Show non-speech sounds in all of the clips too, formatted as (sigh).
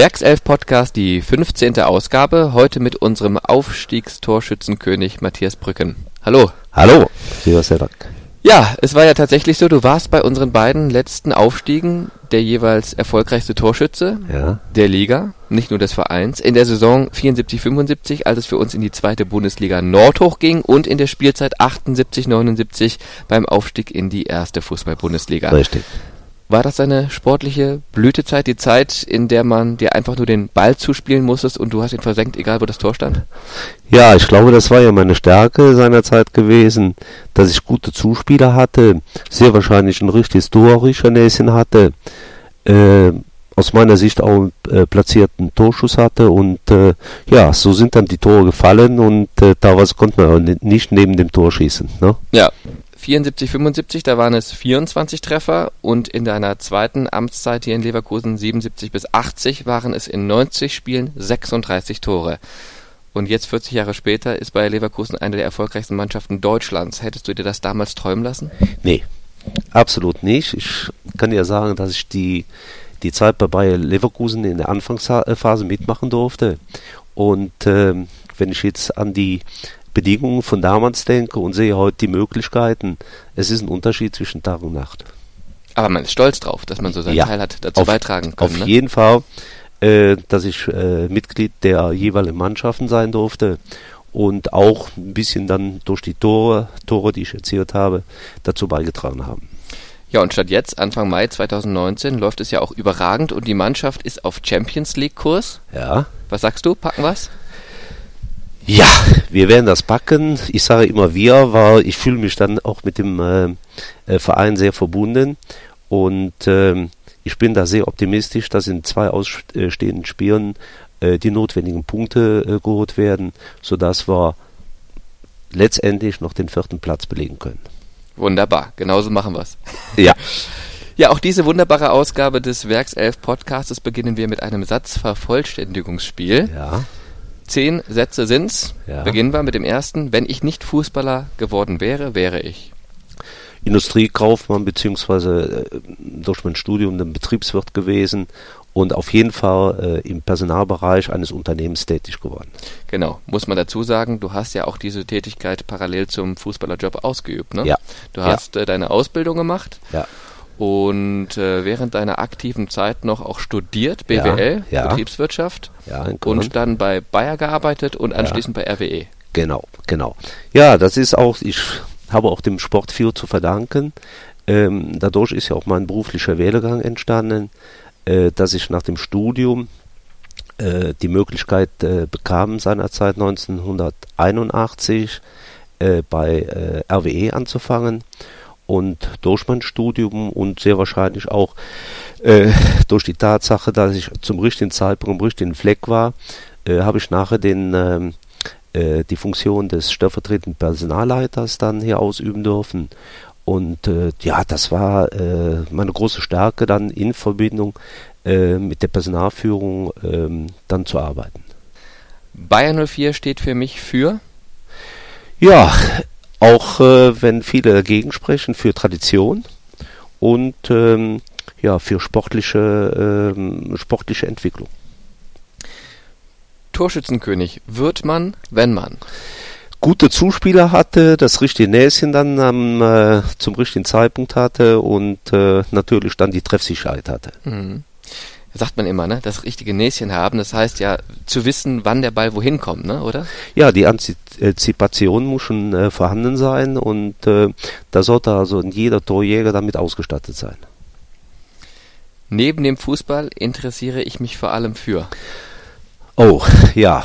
Werkself-Podcast, die 15. Ausgabe, heute mit unserem Aufstiegstorschützenkönig Matthias Brücken. Hallo. Hallo, lieber Sedak. Ja, es war ja tatsächlich so, du warst bei unseren beiden letzten Aufstiegen der jeweils erfolgreichste Torschütze Ja, der Liga, nicht nur des Vereins, in der Saison 74-75, als es für uns in die zweite Bundesliga Nord hochging und in der Spielzeit 78-79 beim Aufstieg in die erste Fußball-Bundesliga. richtig. War das eine sportliche Blütezeit, die Zeit, in der man dir einfach nur den Ball zuspielen musstest und du hast ihn versenkt, egal wo das Tor stand? Ja, ich glaube, das war ja meine Stärke seinerzeit gewesen, dass ich gute Zuspieler hatte, sehr wahrscheinlich ein richtiges torrischer Näschen hatte, äh, aus meiner Sicht auch äh, platzierten Torschuss hatte und äh, ja, so sind dann die Tore gefallen und äh, daraus konnte man auch ni- nicht neben dem Tor schießen. Ne? Ja. 74, 75, da waren es 24 Treffer und in deiner zweiten Amtszeit hier in Leverkusen 77 bis 80 waren es in 90 Spielen 36 Tore. Und jetzt 40 Jahre später ist bei Leverkusen eine der erfolgreichsten Mannschaften Deutschlands. Hättest du dir das damals träumen lassen? Nee, absolut nicht. Ich kann ja sagen, dass ich die, die Zeit bei Bayer Leverkusen in der Anfangsphase mitmachen durfte. Und ähm, wenn ich jetzt an die Bedingungen von damals denke und sehe heute die Möglichkeiten, es ist ein Unterschied zwischen Tag und Nacht. Aber man ist stolz drauf, dass man so seinen Ja, Teil hat dazu auf- beitragen können. Auf ne? jeden Fall, äh, dass ich äh, Mitglied der jeweiligen Mannschaften sein durfte und auch ein bisschen dann durch die Tore, Tore, die ich erzielt habe, dazu beigetragen haben. Ja, und statt jetzt, Anfang Mai 2019, läuft es ja auch überragend und die Mannschaft ist auf Champions League Kurs. Ja. Was sagst du? Packen wir's? Ja, wir werden das packen. Ich sage immer wir, weil ich fühle mich dann auch mit dem äh, äh, Verein sehr verbunden und ähm, ich bin da sehr optimistisch, dass in zwei ausstehenden Spielen äh, die notwendigen Punkte äh, geholt werden, sodass wir letztendlich noch den vierten Platz belegen können. Wunderbar, genauso machen wir's. (laughs) Ja. Ja, auch diese wunderbare Ausgabe des Werkself Podcastes beginnen wir mit einem Satzvervollständigungsspiel. Ja. Zehn Sätze sind's. Ja. Beginnen wir mit dem ersten. Wenn ich nicht Fußballer geworden wäre, wäre ich. Industriekaufmann beziehungsweise äh, durch mein Studium dann Betriebswirt gewesen und auf jeden Fall äh, im Personalbereich eines Unternehmens tätig geworden. Genau, muss man dazu sagen, du hast ja auch diese Tätigkeit parallel zum Fußballerjob ausgeübt, ne? Ja. Du Ja. hast äh, deine Ausbildung gemacht Ja. Und äh, während deiner aktiven Zeit noch auch studiert, Ja, BWL, ja. Betriebswirtschaft Ja, in Köln. und dann bei Bayer gearbeitet und anschließend bei. RWE. Genau, genau. Ja, das ist auch, ich habe auch dem Sport viel zu verdanken. Ähm, dadurch ist ja auch mein beruflicher Werdegang entstanden, äh, dass ich nach dem Studium äh, die Möglichkeit äh, bekam, seinerzeit 1981 äh, bei äh, RWE anzufangen. Und durch mein Studium und sehr wahrscheinlich auch äh, durch die Tatsache, dass ich zum richtigen Zeitpunkt am richtigen Fleck war, äh, habe ich nachher den ähm, äh, die Funktion des stellvertretenden Personalleiters dann hier ausüben dürfen. Und äh, ja, das war äh, meine große Stärke dann in Verbindung äh, mit der Personalführung ähm, dann zu arbeiten. Bayer 04 steht für mich für Ja, auch äh, wenn viele dagegen sprechen, für Tradition und ähm, ja, für sportliche, ähm, sportliche Entwicklung. Torschützenkönig. Wird man, wenn man. gute Zuspieler hatte, das richtige Näschen dann am, äh, zum richtigen Zeitpunkt hatte und äh, natürlich dann die Treffsicherheit hatte. Mhm. Sagt man immer, ne? Das richtige Näschen haben. Das heißt ja, zu wissen, wann der Ball wohin kommt, ne? Oder? Ja, die Antizipation muss schon äh, vorhanden sein und äh, da sollte also jeder Torjäger damit ausgestattet sein. Neben dem Fußball interessiere ich mich vor allem für. Oh, ja,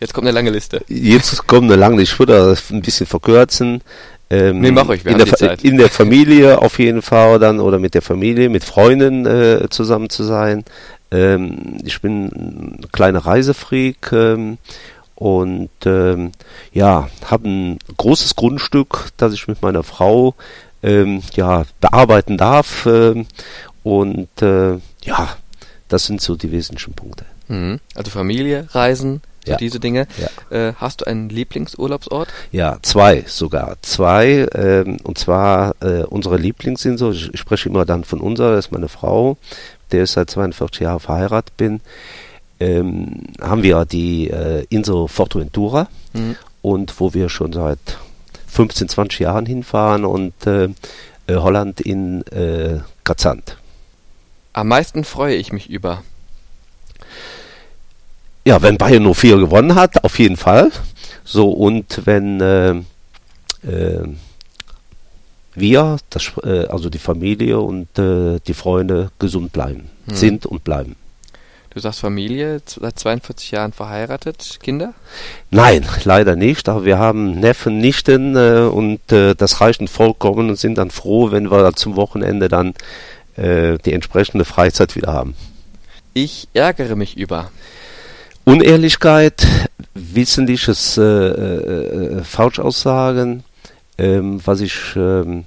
Jetzt kommt eine lange Liste. jetzt kommt eine lange, ich würde das ein bisschen verkürzen. Ähm, Nee, mach ruhig, wir in, haben der, die Zeit. in der Familie auf jeden Fall dann oder mit der Familie, mit Freunden äh, zusammen zu sein. Ähm, ich bin ein kleiner Reisefreak ähm, und ähm, ja, habe ein großes Grundstück, das ich mit meiner Frau ähm, ja, bearbeiten darf. Ähm, und äh, ja, das sind so die wesentlichen Punkte. Mhm. Also Familie, Reisen, so Ja. diese Dinge. Ja. Äh, hast du einen Lieblingsurlaubsort? Ja, zwei sogar. Zwei, ähm, und zwar äh, unsere Lieblingsinsel, ich, ich spreche immer dann von unserer, das ist meine Frau, der ich seit 42 Jahren verheiratet bin, ähm, haben wir die äh, Insel Fortuventura mhm. und wo wir schon seit 15, 20 Jahren hinfahren und äh, äh, Holland in äh, Gazant. Am meisten freue ich mich über. Ja, wenn Bayern 04 gewonnen hat, auf jeden Fall. So, und wenn äh, äh, wir, das, äh, also die Familie und äh, die Freunde gesund bleiben, hm. sind und bleiben. Du sagst Familie, seit 42 Jahren verheiratet, Kinder? Nein, leider nicht. Aber wir haben Neffen, Nichten äh, und äh, das reicht vollkommen und sind dann froh, wenn wir zum Wochenende dann die entsprechende Freizeit wieder haben. Ich ärgere mich über Unehrlichkeit, wissentliches äh, äh, Falschaussagen, ähm, was ich ähm,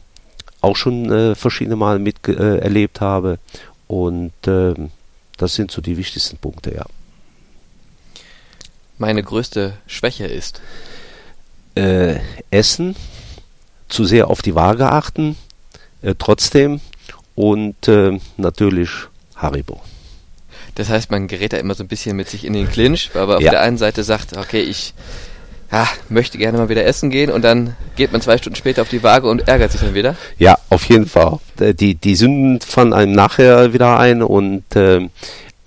auch schon äh, verschiedene Mal miterlebt habe und ähm, das sind so die wichtigsten Punkte, ja. Meine größte Schwäche ist? Äh, Essen, zu sehr auf die Waage achten, äh, trotzdem und äh, natürlich Haribo. Das heißt, man gerät da immer so ein bisschen mit sich in den Clinch, weil man auf ja. der einen Seite sagt, okay, ich ja, möchte gerne mal wieder essen gehen und dann geht man zwei Stunden später auf die Waage und ärgert sich dann wieder? Ja, auf jeden Fall. Die, die Sünden fallen einem nachher wieder ein und äh,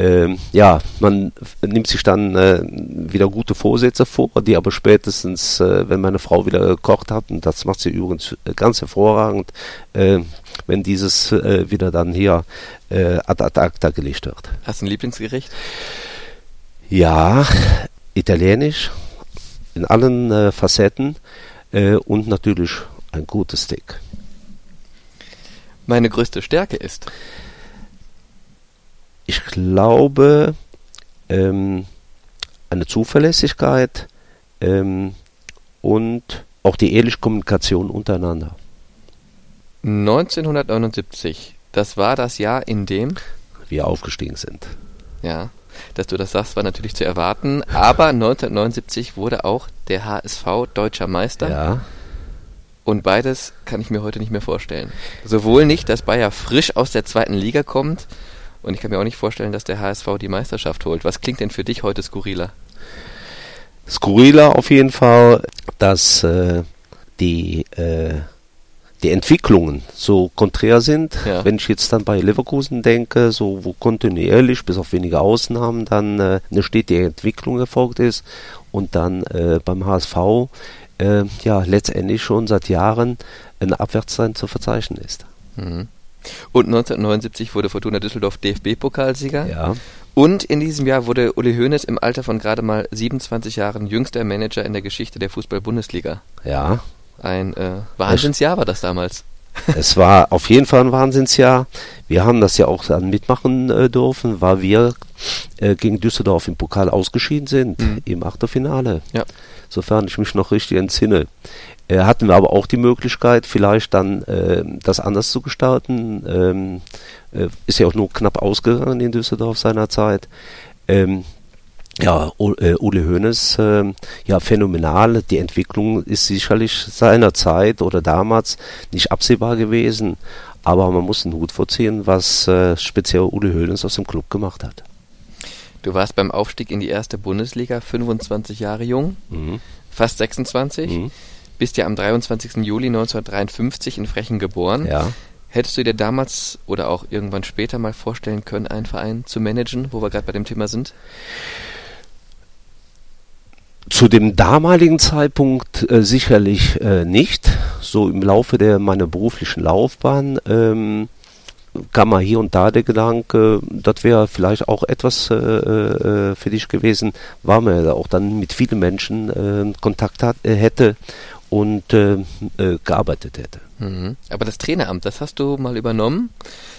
äh, ja, man nimmt sich dann äh, wieder gute Vorsätze vor, die aber spätestens, äh, wenn meine Frau wieder gekocht hat, und das macht sie übrigens ganz hervorragend, äh, wenn dieses äh, wieder dann hier äh, ad acta gelegt wird. Hast du ein Lieblingsgericht? Ja, italienisch in allen äh, Facetten äh, und natürlich ein gutes Steak. Meine größte Stärke ist? Ich glaube, ähm, eine Zuverlässigkeit ähm, und auch die ehrliche Kommunikation untereinander. 1979, das war das Jahr, in dem wir aufgestiegen sind. Ja dass du das sagst, war natürlich zu erwarten. Aber 1979 wurde auch der HSV deutscher Meister. Ja. Und beides kann ich mir heute nicht mehr vorstellen. Sowohl nicht, dass Bayer frisch aus der zweiten Liga kommt, und ich kann mir auch nicht vorstellen, dass der HSV die Meisterschaft holt. Was klingt denn für dich heute skurriler? Skurriler auf jeden Fall, dass äh, die äh, die Entwicklungen so konträr sind. Ja. Wenn ich jetzt dann bei Leverkusen denke, so wo kontinuierlich, bis auf wenige Ausnahmen, dann äh, eine stetige Entwicklung erfolgt ist und dann äh, beim HSV äh, ja letztendlich schon seit Jahren ein Abwärtstrend zu verzeichnen ist. Mhm. Und 1979 wurde Fortuna Düsseldorf DFB-Pokalsieger. Ja. Und in diesem Jahr wurde Uli Hoeneß im Alter von gerade mal 27 Jahren jüngster Manager in der Geschichte der Fußball-Bundesliga. Ja, ein äh, Wahnsinnsjahr war das damals. (laughs) Es war auf jeden Fall ein Wahnsinnsjahr. Wir haben das ja auch dann mitmachen äh, dürfen, weil wir äh, gegen Düsseldorf im Pokal ausgeschieden sind, mhm. im Achtelfinale. Ja. Sofern ich mich noch richtig entsinne. Äh, hatten wir aber auch die Möglichkeit, vielleicht dann äh, das anders zu gestalten. Ähm, äh, ist ja auch nur knapp ausgegangen in Düsseldorf seinerzeit. Ähm, ja, äh, Ule Hoeneß, äh, ja, phänomenal. Die Entwicklung ist sicherlich seiner Zeit oder damals nicht absehbar gewesen. Aber man muss einen Hut vorziehen, was äh, speziell Ule Hoeneß aus dem Club gemacht hat. Du warst beim Aufstieg in die erste Bundesliga 25 Jahre jung, mhm. fast 26, mhm. bist ja am 23. Juli 1953 in Frechen geboren. Ja. Hättest du dir damals oder auch irgendwann später mal vorstellen können, einen Verein zu managen, wo wir gerade bei dem Thema sind? Zu dem damaligen Zeitpunkt äh, sicherlich äh, nicht. So im Laufe der meiner beruflichen Laufbahn ähm, kam mal hier und da der Gedanke, das wäre vielleicht auch etwas äh, äh, für dich gewesen, weil man ja auch dann mit vielen Menschen äh, Kontakt hat, äh, hätte und äh, gearbeitet hätte. Mhm. Aber das Traineramt, das hast du mal übernommen.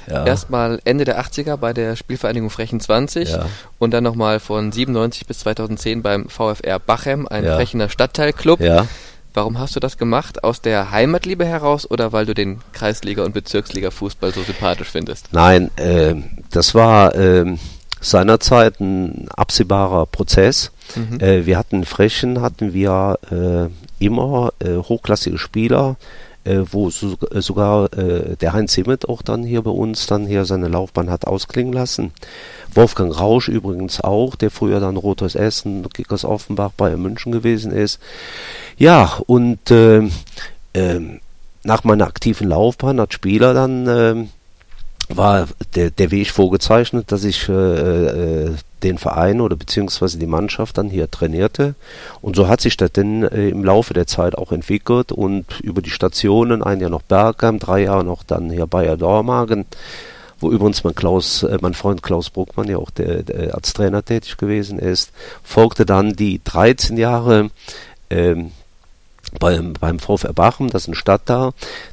Ja. Erstmal Ende der 80er bei der Spielvereinigung Frechen 20 ja. und dann nochmal von 97 bis 2010 beim VfR Bachem, ein ja. Frechener Stadtteilclub. Ja. Warum hast du das gemacht? Aus der Heimatliebe heraus oder weil du den Kreisliga- und Bezirksliga-Fußball so sympathisch findest? Nein, äh, das war äh, seinerzeit ein absehbarer Prozess. Mhm. Äh, wir hatten Frechen hatten wir äh, immer äh, hochklassige Spieler, äh, wo so, sogar der Heinz Simmet auch dann hier bei uns dann hier seine Laufbahn hat ausklingen lassen. Wolfgang Rausch übrigens auch, der früher dann Rotes Essen, Kickers Offenbach, bei München gewesen ist. Ja, und äh, äh, nach meiner aktiven Laufbahn als Spieler dann äh, war der, der Weg vorgezeichnet, dass ich äh, äh, den Verein oder beziehungsweise die Mannschaft dann hier trainierte. Und so hat sich das dann äh, im Laufe der Zeit auch entwickelt und über die Stationen, ein Jahr noch Bergheim, drei Jahre noch dann hier Bayer Dormagen, wo übrigens mein Klaus, äh, mein Freund Klaus Bruckmann ja auch der, der als Trainer tätig gewesen ist, folgte dann die 13 Jahre ähm, beim, beim VfR Bachem, das ist eine Stadt da.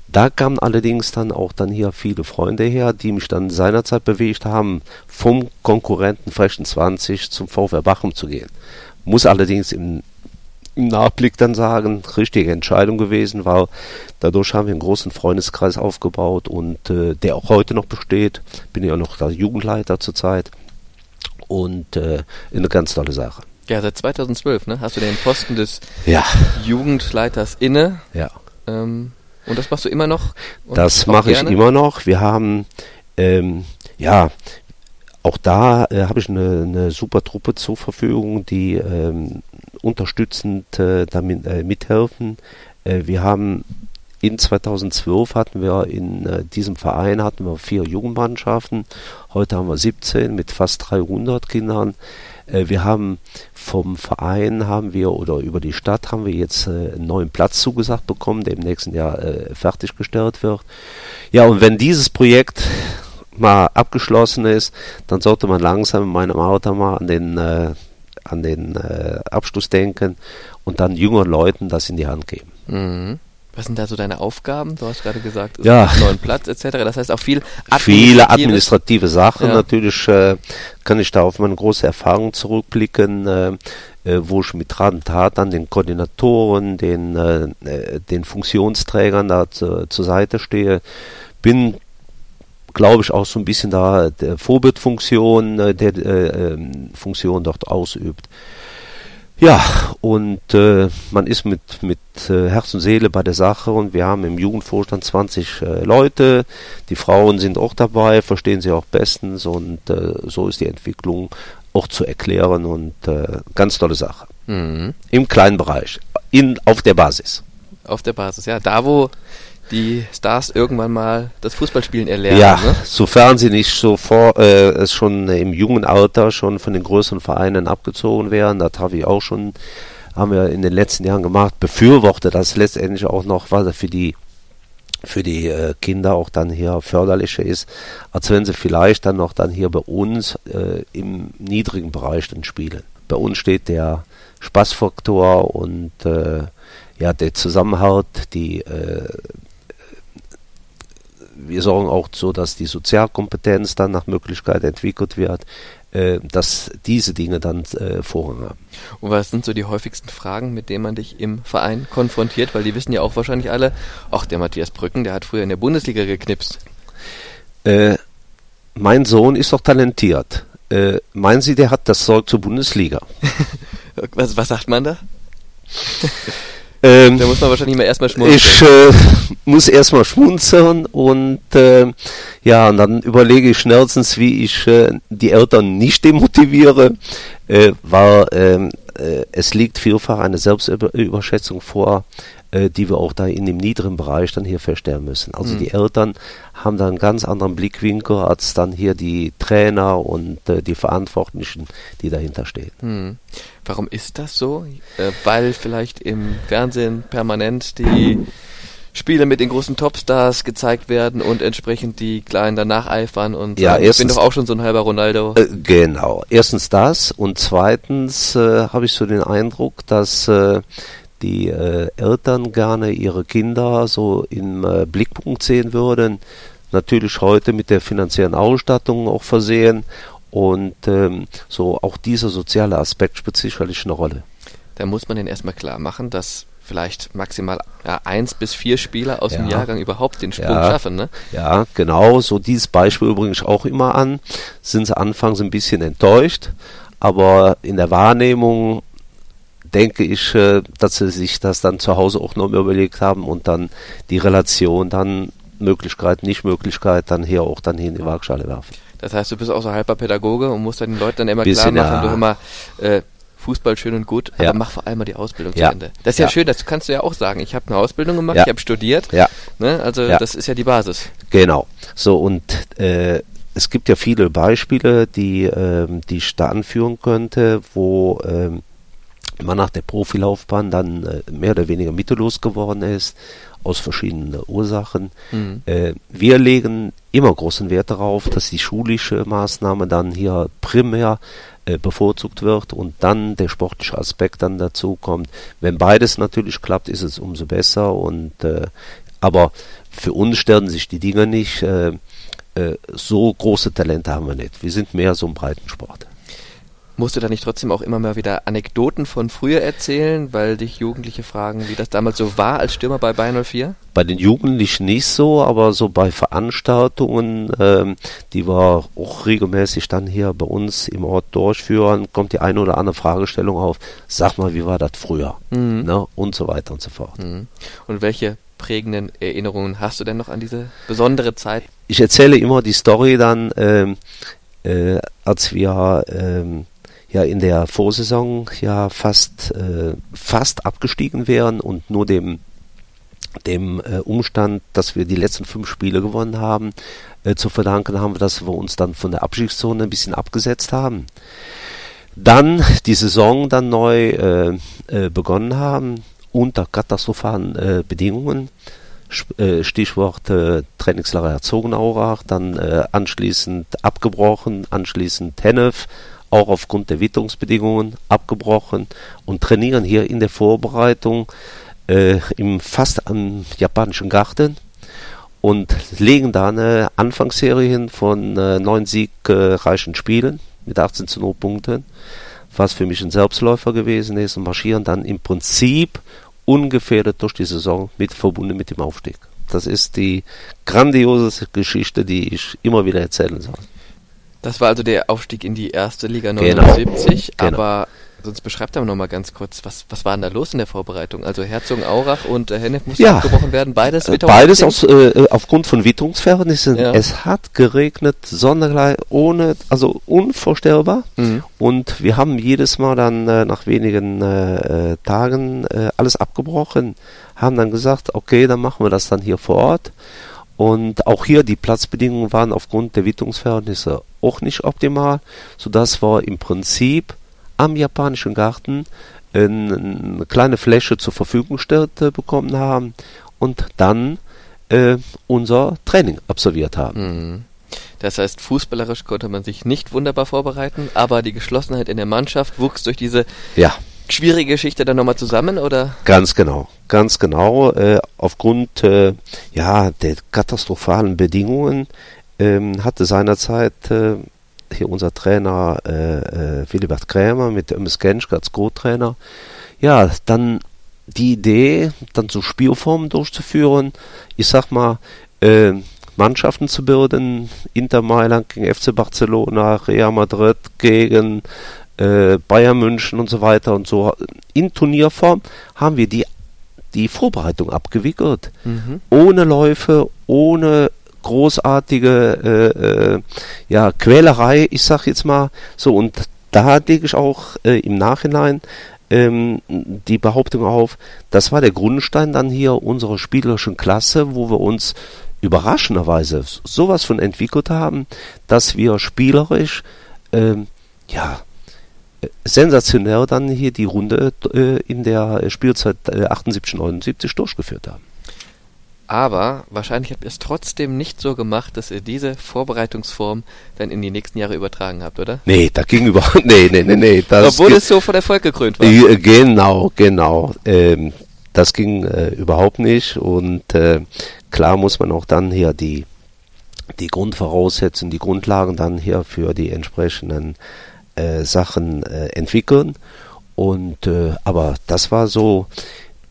Da kamen allerdings dann auch dann hier viele Freunde her, die mich dann seinerzeit bewegt haben, vom Konkurrenten Frechen 20 zum VfR Bachem zu gehen. Muss allerdings im, im Nachblick dann sagen, richtige Entscheidung gewesen, weil dadurch haben wir einen großen Freundeskreis aufgebaut und äh, der auch heute noch besteht. Bin ja noch der Jugendleiter zurzeit und äh, eine ganz tolle Sache. Ja, seit 2012, ne? Hast du den Posten des Ja, Jugendleiters inne. ja. Ähm, und das machst du immer noch? Das mache ich immer noch. Wir haben, ähm, ja, auch da äh, habe ich eine, eine super Truppe zur Verfügung, die ähm, unterstützend äh, damit äh, mithelfen. Äh, wir haben in 2012 hatten wir in äh, diesem Verein hatten wir vier Jugendmannschaften. Heute haben wir 17 mit fast 300 Kindern. Äh, wir haben vom Verein haben wir oder über die Stadt haben wir jetzt äh, einen neuen Platz zugesagt bekommen, der im nächsten Jahr fertiggestellt wird. Ja, und wenn dieses Projekt mal abgeschlossen ist, dann sollte man langsam in meinem Auto mal an den an den äh, Abschluss denken und dann jüngeren Leuten das in die Hand geben. Mhm. Was sind da so deine Aufgaben? Du hast gerade gesagt, es Ja. gibt einen neuen Platz etc. Das heißt auch viel Viele Administratives. administrative Sachen. Ja. Natürlich äh, kann ich da auf meine große Erfahrung zurückblicken, äh, äh, wo ich mit Rat und Tat an den Koordinatoren, den, äh, äh, den Funktionsträgern da zu, zur Seite stehe. Bin, glaube ich, auch so ein bisschen da der Vorbildfunktion, äh, der äh, ähm, Funktion dort ausübt. Ja, und äh, man ist mit, mit äh, Herz und Seele bei der Sache und wir haben im Jugendvorstand 20 äh, Leute. Die Frauen sind auch dabei, verstehen sie auch bestens und äh, so ist die Entwicklung auch zu erklären und äh, ganz tolle Sache. Mhm. Im kleinen Bereich, in, auf der Basis. Auf der Basis, ja. Da, wo die Stars irgendwann mal das Fußballspielen erlernen. ja, Ne? sofern sie nicht so vor, äh, es schon im jungen Alter schon von den größeren Vereinen abgezogen werden, das habe ich auch schon, haben wir in den letzten Jahren gemacht, befürworte das letztendlich auch noch, weil das für die für die äh, Kinder auch dann hier förderlicher ist, als wenn sie vielleicht dann noch dann hier bei uns äh, im niedrigen Bereich dann spielen. Bei uns steht der Spaßfaktor und äh, ja der Zusammenhalt, die äh, wir sorgen auch so, dass die Sozialkompetenz dann nach Möglichkeit entwickelt wird, äh, dass diese Dinge dann äh, Vorrang haben. Und was sind so die häufigsten Fragen, mit denen man dich im Verein konfrontiert? Weil die wissen ja auch wahrscheinlich alle, ach, der Matthias Brücken, der hat früher in der Bundesliga geknipst. Äh, mein Sohn ist doch talentiert. Äh, meinen Sie, der hat das Zeug zur Bundesliga? (laughs) Was, was sagt man da? (laughs) Ähm, Da muss man wahrscheinlich mal erstmal schmunzeln. ich äh, (laughs) muss erstmal schmunzeln und äh, ja, und dann überlege ich schnellstens, wie ich äh, die Eltern nicht demotiviere, äh, weil ähm, äh, es liegt vielfach eine Selbstüberschätzung vor, äh, die wir auch da in dem niederen Bereich dann hier feststellen müssen. Also Mhm. die Eltern haben da einen ganz anderen Blickwinkel als dann hier die Trainer und äh, die Verantwortlichen, die dahinter stehen. Hm. Warum ist das so? Äh, weil vielleicht im Fernsehen permanent die Spiele mit den großen Topstars gezeigt werden und entsprechend die Kleinen danach eifern und Ja, sagen, ich bin erstens- doch auch schon so ein halber Ronaldo. Äh, Genau. Erstens das und zweitens äh, habe ich so den Eindruck, dass äh, die äh, Eltern gerne ihre Kinder so im äh, Blickpunkt sehen würden. Natürlich heute mit der finanziellen Ausstattung auch versehen und ähm, so auch dieser soziale Aspekt spielt sicherlich eine Rolle. Da muss man den erstmal klar machen, dass vielleicht maximal ja, eins bis vier Spieler aus dem Ja. Jahrgang überhaupt den Sprung Ja. schaffen. Ne? Ja, genau, so dieses Beispiel übrigens auch immer an. Sind sie anfangs ein bisschen enttäuscht, aber in der Wahrnehmung denke ich, äh, dass sie sich das dann zu Hause auch noch überlegt haben und dann die Relation dann Möglichkeit, Nicht-Möglichkeit dann hier auch dann hier in die Waagschale werfen. Das heißt, du bist auch so halber Pädagoge und musst dann den Leuten dann immer Bisschen, klar machen, ja. du immer äh, Fußball schön und gut, Ja. aber mach vor allem mal die Ausbildung Ja. zu Ende. Das ist ja, Ja. schön, das kannst du ja auch sagen. Ich habe eine Ausbildung gemacht, ich habe studiert, Ja. ne? also das ist ja die Basis. Genau. So und äh, es gibt ja viele Beispiele, die, ähm, die ich da anführen könnte, wo ähm, man nach der Profilaufbahn dann äh, mehr oder weniger mittellos geworden ist, aus verschiedenen Ursachen. Mhm. Äh, wir legen immer großen Wert darauf, dass die schulische Maßnahme dann hier primär äh, bevorzugt wird und dann der sportliche Aspekt dann dazu kommt. Wenn beides natürlich klappt, ist es umso besser und äh, aber für uns sterben sich die Dinge nicht. Äh, so große Talente haben wir nicht. Wir sind mehr so ein Breitensport. Musst du da nicht trotzdem auch immer mal wieder Anekdoten von früher erzählen, weil dich Jugendliche fragen, wie das damals so war als Stürmer bei Bayern 04? Bei den Jugendlichen nicht so, aber so bei Veranstaltungen, ähm, die wir auch regelmäßig dann hier bei uns im Ort durchführen, kommt die eine oder andere Fragestellung auf. Sag mal, wie war das früher? Mhm. Ne? Und so weiter und so fort. Mhm. Und welche prägenden Erinnerungen hast du denn noch an diese besondere Zeit? Ich erzähle immer die Story dann, ähm, äh, als wir ähm, ja in der Vorsaison ja fast äh, fast abgestiegen wären und nur dem dem äh, Umstand, dass wir die letzten fünf Spiele gewonnen haben, äh, zu verdanken haben, dass wir uns dann von der Abstiegszone ein bisschen abgesetzt haben. Dann die Saison dann neu äh, äh, begonnen haben unter katastrophalen äh, Bedingungen. Äh, Stichwort äh, Trainingslager Herzogenaurach, dann äh, anschließend abgebrochen, anschließend Hennef, auch aufgrund der Witterungsbedingungen abgebrochen und trainieren hier in der Vorbereitung äh, im fast am japanischen Garten und legen da eine Anfangsserie hin von äh, neun siegreichen Spielen mit 18 zu 0 Punkten, was für mich ein Selbstläufer gewesen ist und marschieren dann im Prinzip ungefährdet durch die Saison mit verbunden mit dem Aufstieg. Das ist die grandiose Geschichte, die ich immer wieder erzählen soll. Das war also der Aufstieg in die erste Liga Genau. 79, Genau. aber sonst beschreibt er noch mal ganz kurz, was, was war denn da los in der Vorbereitung? Also Herzogenaurach und äh, Hennef mussten Ja. abgebrochen werden, beides Äh? Beides aus, äh, aufgrund von Witterungsverhältnissen. Ja. Es hat geregnet, sondergleich, ohne, also unvorstellbar. Mhm. Und wir haben jedes Mal dann äh, nach wenigen äh, äh, Tagen äh, alles abgebrochen, haben dann gesagt, okay, dann machen wir das dann hier vor Ort. Und auch hier die Platzbedingungen waren aufgrund der Witterungsverhältnisse auch nicht optimal, sodass wir im Prinzip am japanischen Garten ein- eine kleine Fläche zur Verfügung gestellt äh, bekommen haben und dann äh, unser Training absolviert haben. Mhm. Das heißt, fußballerisch konnte man sich nicht wunderbar vorbereiten, aber die Geschlossenheit in der Mannschaft wuchs durch diese Ja, schwierige Geschichte dann nochmal zusammen, oder? Ganz genau, ganz genau. Äh, aufgrund äh, ja, der katastrophalen Bedingungen ähm, hatte seinerzeit äh, hier unser Trainer äh, äh, Philibert Krämer mit Ömes Genschke als Co-Trainer, ja, dann die Idee, dann so Spielformen durchzuführen. Ich sag mal, äh, Mannschaften zu bilden, Inter Mailand gegen FC Barcelona, Real Madrid gegen äh, Bayern München und so weiter und so. In Turnierform haben wir die, die Vorbereitung abgewickelt. Mhm. Ohne Läufe, ohne großartige äh, äh, ja, Quälerei, ich sag jetzt mal. So, und da lege ich auch äh, im Nachhinein ähm, die Behauptung auf, das war der Grundstein dann hier unserer spielerischen Klasse, wo wir uns überraschenderweise sowas von entwickelt haben, dass wir spielerisch ähm, ja sensationell dann hier die Runde äh, in der Spielzeit äh, 78, 79 durchgeführt haben. Aber wahrscheinlich habt ihr es trotzdem nicht so gemacht, dass ihr diese Vorbereitungsform dann in die nächsten Jahre übertragen habt, oder? Nee, da ging überhaupt, (laughs) nee, nee, nee, nee. Obwohl es so von Erfolg gekrönt war. Äh, Genau, genau. Ähm, das ging äh, überhaupt nicht und äh, klar muss man auch dann hier die die Grundvoraussetzungen, die Grundlagen dann hier für die entsprechenden äh, Sachen äh, entwickeln und äh, aber das war so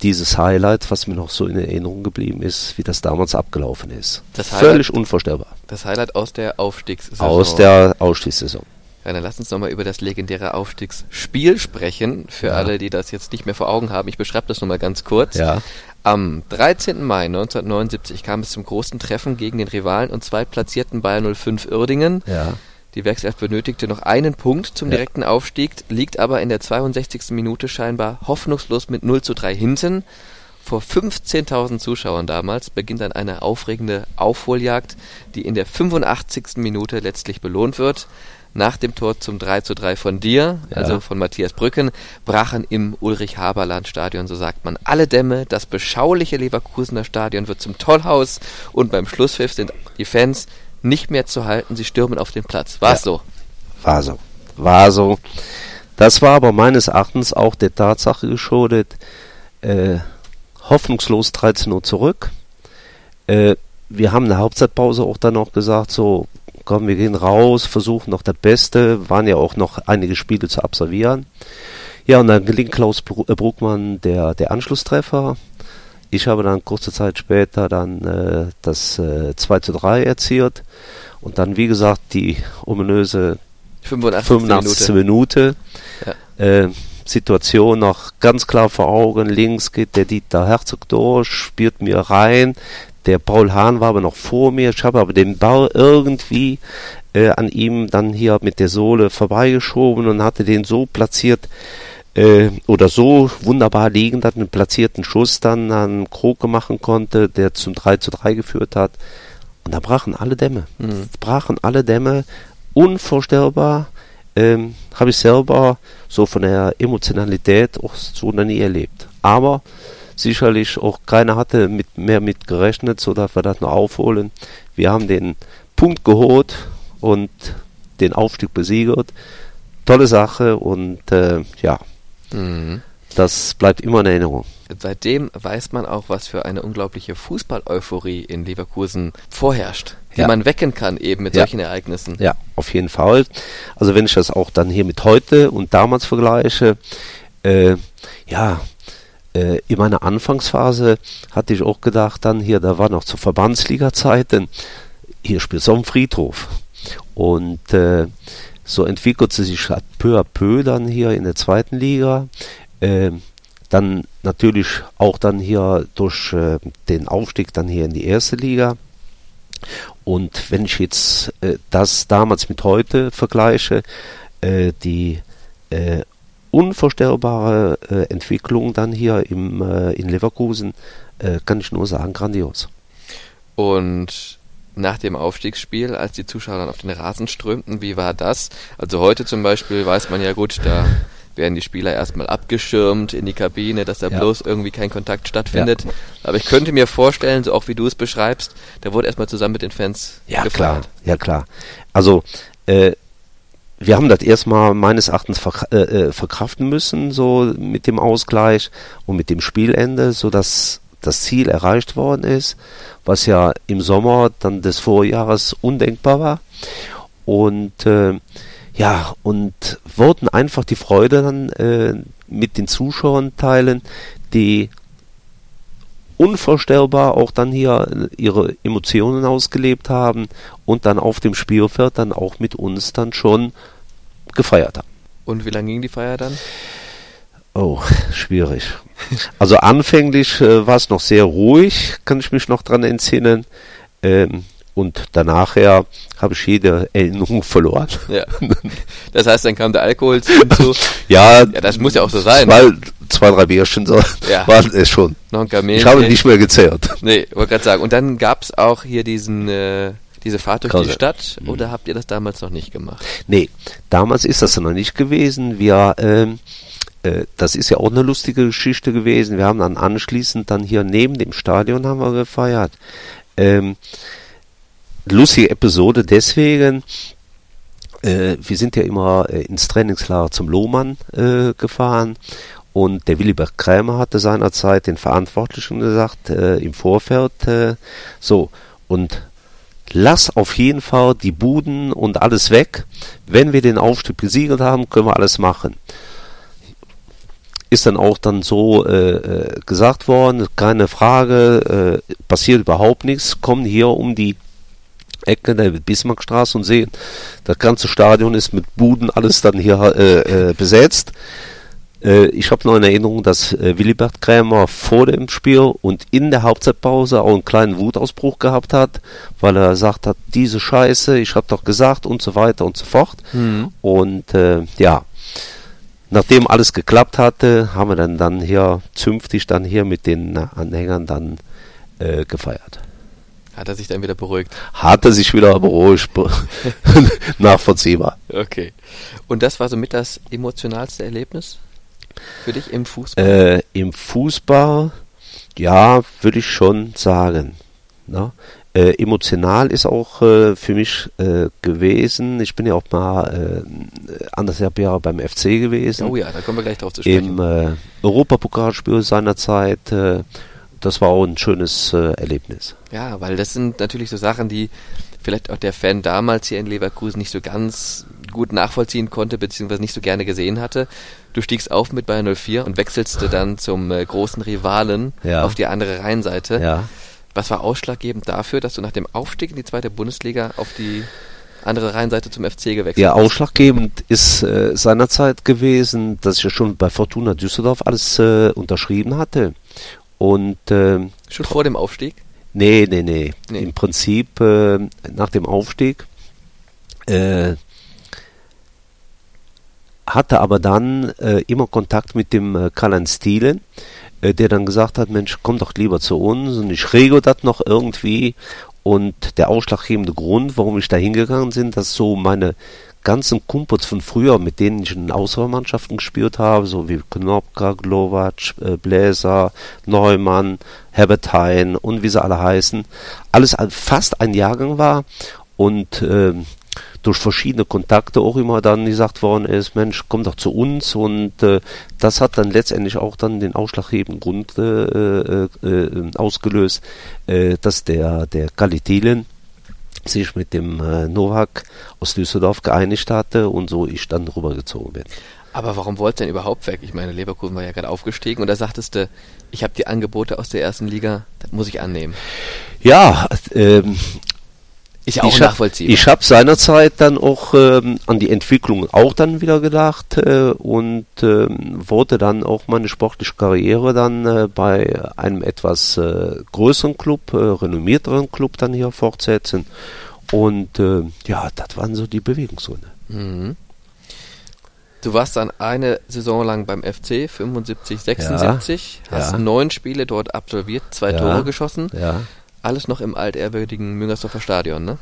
dieses Highlight, was mir noch so in Erinnerung geblieben ist, wie das damals abgelaufen ist. Das Völlig unvorstellbar. Das Highlight aus der Aufstiegssaison. Aus der Ausstiegssaison. Rainer, lass uns nochmal über das legendäre Aufstiegsspiel sprechen. Für ja. alle, die das jetzt nicht mehr vor Augen haben. Ich beschreibe das nochmal ganz kurz. Ja. Am 13. Mai 1979 kam es zum großen Treffen gegen den Rivalen und zweitplatzierten Bayern 05 Uerdingen. Ja. Die Werkself benötigte noch einen Punkt zum direkten Aufstieg, liegt aber in der 62. Minute scheinbar hoffnungslos mit 0 zu 3 hinten. Vor 15.000 Zuschauern damals beginnt dann eine aufregende Aufholjagd, die in der 85. Minute letztlich belohnt wird. Nach dem Tor zum 3 zu 3 von dir, ja. also von Matthias Brücken, brachen im Ulrich-Haberland-Stadion, so sagt man, alle Dämme. Das beschauliche Leverkusener Stadion wird zum Tollhaus und beim Schlusspfiff sind die Fans nicht mehr zu halten. Sie stürmen auf den Platz. War es ja. so? War so. War so. Das war aber meines Erachtens auch der Tatsache geschuldet, äh, hoffnungslos 13 Uhr zurück. Äh, wir haben eine Hauptzeitpause auch dann noch gesagt, so, komm, wir gehen raus, versuchen noch das Beste, waren ja auch noch einige Spiele zu absolvieren. Ja, und dann gelingt Klaus äh, Bruckmann der, der Anschlusstreffer. Ich habe dann kurze Zeit später dann äh, das äh, 2 zu 3 erzielt. Und dann, wie gesagt, die ominöse 85. 85. Minute. Ja. Äh, Situation noch ganz klar vor Augen. Links geht der Dieter Herzog durch, spielt mir rein. Der Paul Hahn war aber noch vor mir. Ich habe aber den Ball irgendwie äh, an ihm dann hier mit der Sohle vorbeigeschoben und hatte den so platziert äh, oder so wunderbar liegend, dass einen platzierten Schuss dann an Kroke machen konnte, der zum 3 zu 3 geführt hat. Und da brachen alle Dämme. Mhm. Brachen alle Dämme. Unvorstellbar ähm, habe ich selber so von der Emotionalität auch so noch nie erlebt. Aber sicherlich auch keiner hatte mit, mehr mit gerechnet, so dass wir das noch aufholen. Wir haben den Punkt geholt und den Aufstieg besiegert. Tolle Sache und äh, ja, mhm. das bleibt immer in Erinnerung. Seitdem weiß man auch, was für eine unglaubliche Fußball-Euphorie in Leverkusen vorherrscht die ja. man wecken kann eben mit ja. solchen Ereignissen. Ja, auf jeden Fall. Also wenn ich das auch dann hier mit heute und damals vergleiche, äh, ja, äh, in meiner Anfangsphase hatte ich auch gedacht, dann hier, da war noch zu Verbandsliga-Zeiten, hier spielt so ein Friedhof. Und äh, so entwickelte sich halt peu à peu dann hier in der zweiten Liga. Äh, dann natürlich auch dann hier durch äh, den Aufstieg dann hier in die erste Liga. Und wenn ich jetzt äh, das damals mit heute vergleiche, äh, die äh, unvorstellbare äh, Entwicklung dann hier im, äh, in Leverkusen, kann ich nur sagen, grandios. Und nach dem Aufstiegsspiel, als die Zuschauer dann auf den Rasen strömten, wie war das? Also heute zum Beispiel weiß man ja gut, da werden die Spieler erstmal abgeschirmt in die Kabine, dass da ja. bloß irgendwie kein Kontakt stattfindet. Ja. Aber ich könnte mir vorstellen, so auch wie du es beschreibst, da wurde erstmal zusammen mit den Fans ja, gefeiert. Klar. Ja, klar. Also, äh, wir haben das erstmal meines Erachtens verk äh, äh, verkraften müssen, so mit dem Ausgleich und mit dem Spielende, so dass das Ziel erreicht worden ist, was ja im Sommer dann des Vorjahres undenkbar war. Und äh, ja, und wollten einfach die Freude dann äh, mit den Zuschauern teilen, die unvorstellbar auch dann hier ihre Emotionen ausgelebt haben und dann auf dem Spielfeld dann auch mit uns dann schon gefeiert haben. Und wie lange ging die Feier dann? Oh, schwierig. Also anfänglich äh, war es noch sehr ruhig, kann ich mich noch dran entsinnen. Ähm, und danach ja, habe ich jede Erinnerung verloren. Ja. Das heißt, dann kam der Alkohol hinzu. (laughs) ja, ja, das muss ja auch so sein. Zwei, zwei drei Bierchen so ja. waren es schon. Noch ein Kamel. Ich habe nicht mehr gezählt. Nee, wollte gerade sagen. Und dann gab es auch hier diesen äh, diese Fahrt durch Krause. die Stadt mhm. oder habt ihr das damals noch nicht gemacht? Nee, damals ist das noch nicht gewesen. Wir ähm, äh, das ist ja auch eine lustige Geschichte gewesen. Wir haben dann anschließend dann hier neben dem Stadion haben wir gefeiert. Ähm, lustige Episode deswegen, äh, wir sind ja immer äh, ins Trainingslager zum Lohmann äh, gefahren und der Willibert Krämer hatte seinerzeit den Verantwortlichen gesagt äh, im Vorfeld äh, so und lass auf jeden Fall die Buden und alles weg. Wenn wir den Aufstieg besiegelt haben, können wir alles machen. Ist dann auch dann so äh, äh gesagt worden, keine Frage, äh, passiert überhaupt nichts, kommen hier um die Ecke der Bismarckstraße und sehen, das ganze Stadion ist mit Buden alles dann hier äh, äh, besetzt. Äh, ich habe noch in Erinnerung, dass äh, Willibert Krämer vor dem Spiel und in der Hauptzeitpause auch einen kleinen Wutausbruch gehabt hat, weil er gesagt hat, diese Scheiße, ich habe doch gesagt und so weiter und so fort. Mhm. Und äh, ja, nachdem alles geklappt hatte, haben wir dann, dann hier zünftig dann hier mit den Anhängern dann äh, gefeiert. Hat er sich dann wieder beruhigt? Hat er sich wieder beruhigt, (laughs) (laughs) nachvollziehbar. Okay. Und das war somit das emotionalste Erlebnis für dich im Fußball? Äh, Im Fußball, ja, würde ich schon sagen. Ne? Äh, emotional ist auch äh, für mich äh, gewesen. Ich bin ja auch mal äh, anderthalb Jahre beim FC gewesen. Oh ja, da kommen wir gleich drauf zu sprechen. Im äh, Europapokalspiel seinerzeit. Äh, das war auch ein schönes äh, Erlebnis. Ja, weil das sind natürlich so Sachen, die vielleicht auch der Fan damals hier in Leverkusen nicht so ganz gut nachvollziehen konnte, beziehungsweise nicht so gerne gesehen hatte. Du stiegst auf mit Bayern 04 und wechselst dann zum großen Rivalen Ja. auf die andere Rheinseite. Ja. Was war ausschlaggebend dafür, dass du nach dem Aufstieg in die zweite Bundesliga auf die andere Rheinseite zum FC gewechselt Ja, bist? ausschlaggebend ist äh, seinerzeit gewesen, dass ich ja schon bei Fortuna Düsseldorf alles äh, unterschrieben hatte. Und ähm, Schon vor dem Aufstieg? Nee, nee, nee. Nee. Im Prinzip äh, nach dem Aufstieg äh, hatte aber dann äh, immer Kontakt mit dem äh, Karl-Heinz Stielen, äh, der dann gesagt hat, Mensch, komm doch lieber zu uns und ich regel das noch irgendwie. Und der ausschlaggebende Grund, warum ich da hingegangen bin, dass so meine ganzen Kumpels von früher, mit denen ich in Auswahlmannschaften gespielt habe, so wie Knopka, Glovac, äh, Bläser, Neumann, Herbert Hein und wie sie alle heißen, alles ein- fast ein Jahrgang war und ähm, durch verschiedene Kontakte auch immer dann gesagt worden ist, Mensch, komm doch zu uns und äh, das hat dann letztendlich auch dann den ausschlaggebenden Grund äh, äh, äh, ausgelöst, äh, dass der der Kalitilin sich mit dem äh, Novak aus Düsseldorf geeinigt hatte und so ich dann rübergezogen bin. Aber warum wollt ihr denn überhaupt weg? Ich meine, Leverkusen war ja gerade aufgestiegen und da sagtest du, ich habe die Angebote aus der ersten Liga, das muss ich annehmen. Ja, ähm, Ist ja auch ich hab- nachvollziehbar. Ich habe seinerzeit dann auch ähm, an die Entwicklung auch dann wieder gedacht äh, und ähm, wollte dann auch meine sportliche Karriere dann äh, bei einem etwas äh, größeren Club, äh, renommierteren Club dann hier fortsetzen. Und äh, ja, das waren so die Bewegungsgründe. Mhm. Du warst dann eine Saison lang beim FC, 75, 76, Ja, hast ja. neun Spiele dort absolviert, zwei Ja. Tore geschossen, Ja, alles noch im altehrwürdigen Müngersdorfer Stadion, ne?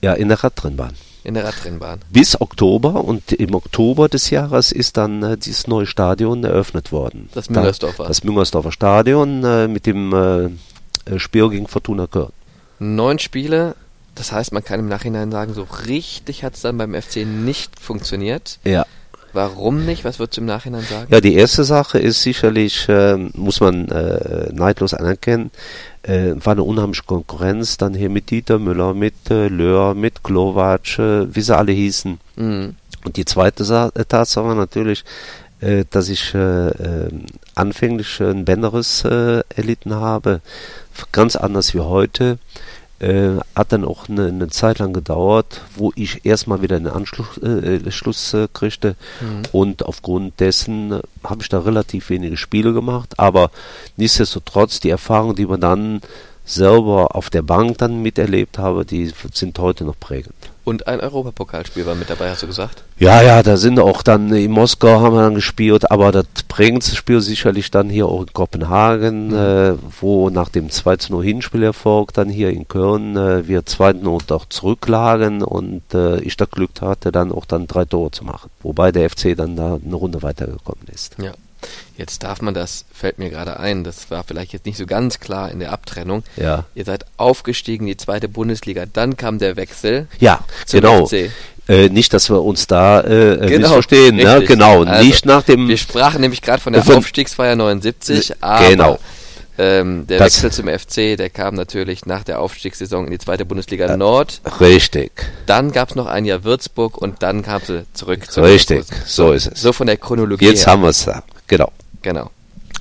ja in der Radrennbahn. In der Radrennbahn. Bis Oktober und im Oktober des Jahres ist dann äh, dieses neue Stadion eröffnet worden. Das Da- Müngersdorfer. Das Müngersdorfer Stadion äh, mit dem äh, äh, Spiel gegen Fortuna Köln. Neun Spiele, das heißt, man kann im Nachhinein sagen, so richtig hat es dann beim FC nicht funktioniert. Ja. Warum nicht? Was würdest du im Nachhinein sagen? Ja, die erste Sache ist sicherlich, äh, muss man äh, neidlos anerkennen, äh, war eine unheimliche Konkurrenz dann hier mit Dieter Müller, mit äh, Löhr, mit Glovac, äh, wie sie alle hießen. Mhm. Und die zweite Sa äh, Tatsache war natürlich, äh, dass ich äh, äh, anfänglich ein Bänderriss äh, erlitten habe, ganz anders wie heute. Äh, hat dann auch eine, eine Zeit lang gedauert, wo ich erstmal wieder einen Anschluss äh, äh, Schluss äh, kriegte Mhm. und aufgrund dessen äh, habe ich da relativ wenige Spiele gemacht, aber nichtsdestotrotz die Erfahrungen, die man dann selber auf der Bank dann miterlebt habe, die sind heute noch prägend. Und ein Europapokalspiel war mit dabei, hast du gesagt? Ja, ja, da sind auch dann in Moskau haben wir dann gespielt, aber das prägendste Spiel sicherlich dann hier auch in Kopenhagen, äh, wo nach dem 2-0 Hinspielerfolg dann hier in Köln äh, wir 2-0 doch zurücklagen und äh, ich das Glück hatte, dann auch dann drei Tore zu machen. Wobei der FC dann da eine Runde weitergekommen ist. Ja. Jetzt darf man das, fällt mir gerade ein, das war vielleicht jetzt nicht so ganz klar in der Abtrennung. Ja. Ihr seid aufgestiegen in die zweite Bundesliga, dann kam der Wechsel. Ja, Zum genau. FC. Äh, nicht, dass wir uns da äh, Genau, missverstehen. Ne? Genau, Also, nicht nach dem Wir sprachen nämlich gerade von der Von- Aufstiegsfeier 79, aber Genau. ähm, der Das- Wechsel zum FC, der kam natürlich nach der Aufstiegssaison in die zweite Bundesliga Nord. Richtig. Dann gab es noch ein Jahr Würzburg und dann kam sie zurück zu Richtig, Leverkusen. so ist es. So von der Chronologie Jetzt her. haben wir es da. Genau. Genau.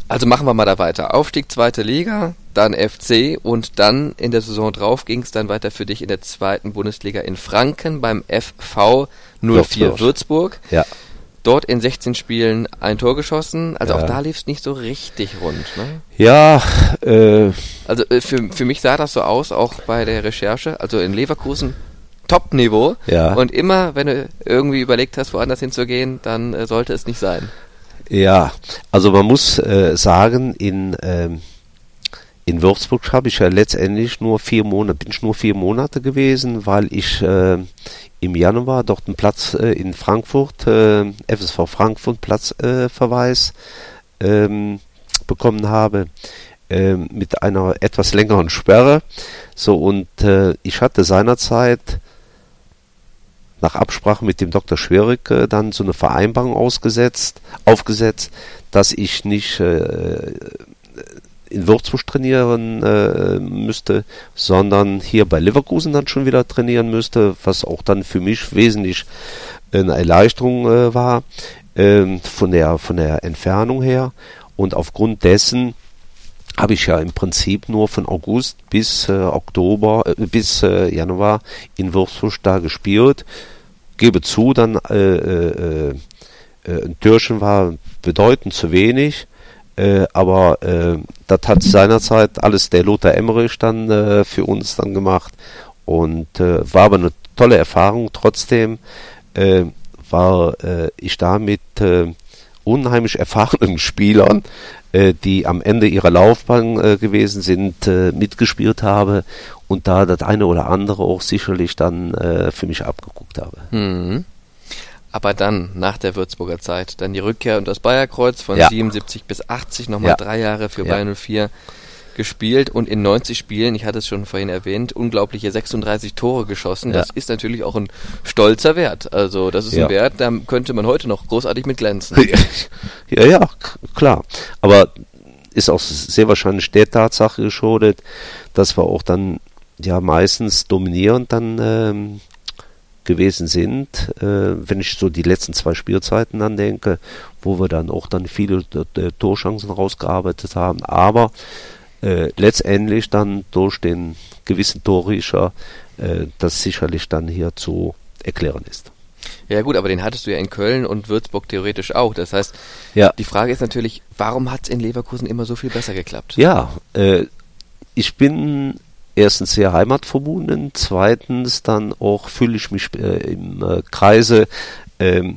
Also machen wir mal da weiter. Aufstieg zweite Liga, dann FC und dann in der Saison drauf ging es dann weiter für dich in der zweiten Bundesliga in Franken beim FV 04 Würzburg. Ja. Dort in 16 Spielen ein Tor geschossen. Also ja. auch da lief es nicht so richtig rund. Ne? Ja. Äh, also äh, für, für mich sah das so aus, auch bei der Recherche. Also in Leverkusen Top-Niveau. Ja. Und immer, wenn du irgendwie überlegt hast, woanders hinzugehen, dann äh, sollte es nicht sein. Ja, also man muss äh, sagen, in, ähm, in Würzburg habe ich ja letztendlich nur vier Monate, bin ich nur vier Monate gewesen, weil ich äh, im Januar dort einen Platz äh, in Frankfurt, äh, FSV Frankfurt Platzverweis ähm, bekommen habe äh, mit einer etwas längeren Sperre. So und äh, ich hatte seinerzeit nach Absprache mit dem Dr. Schwierig äh, dann so eine Vereinbarung ausgesetzt, aufgesetzt, dass ich nicht äh, in Würzburg trainieren äh, müsste, sondern hier bei Leverkusen dann schon wieder trainieren müsste, was auch dann für mich wesentlich eine Erleichterung äh, war äh, von der von der Entfernung her und aufgrund dessen habe ich ja im Prinzip nur von August bis äh, Oktober, äh, bis äh, Januar in Würzburg da gespielt. Gebe zu, dann äh, äh, äh, ein Türchen war bedeutend zu wenig, äh, aber äh, das hat seinerzeit alles der Lothar Emmerich dann äh, für uns dann gemacht und äh, war aber eine tolle Erfahrung. Trotzdem äh, war äh, ich da mit äh, unheimlich erfahrenen (laughs) Spielern äh, die am Ende ihrer Laufbahn äh, gewesen sind, äh, mitgespielt habe und da das eine oder andere auch sicherlich dann äh, für mich abgeguckt habe. Mhm. Aber dann, nach der Würzburger Zeit, dann die Rückkehr und das Bayerkreuz von ja. 77 bis 80, nochmal ja. drei Jahre für ja. Bayern 04 gespielt und in 90 Spielen, ich hatte es schon vorhin erwähnt, unglaubliche 36 Tore geschossen. Ja. Das ist natürlich auch ein stolzer Wert. Also das ist ja. ein Wert, da könnte man heute noch großartig mit glänzen. (laughs) ja, ja, klar. Aber ist auch sehr wahrscheinlich der Tatsache geschuldet, dass wir auch dann ja meistens dominierend dann ähm, gewesen sind, äh, wenn ich so die letzten zwei Spielzeiten andenke, wo wir dann auch dann viele äh, Torchancen rausgearbeitet haben. Aber äh, letztendlich dann durch den gewissen Torrischer äh, das sicherlich dann hier zu erklären ist. Ja gut, aber den hattest du ja in Köln und Würzburg theoretisch auch. Das heißt, ja. die Frage ist natürlich, warum hat es in Leverkusen immer so viel besser geklappt? Ja, äh, ich bin erstens sehr heimatverbunden, zweitens dann auch fühle ich mich äh, im äh, Kreise ähm,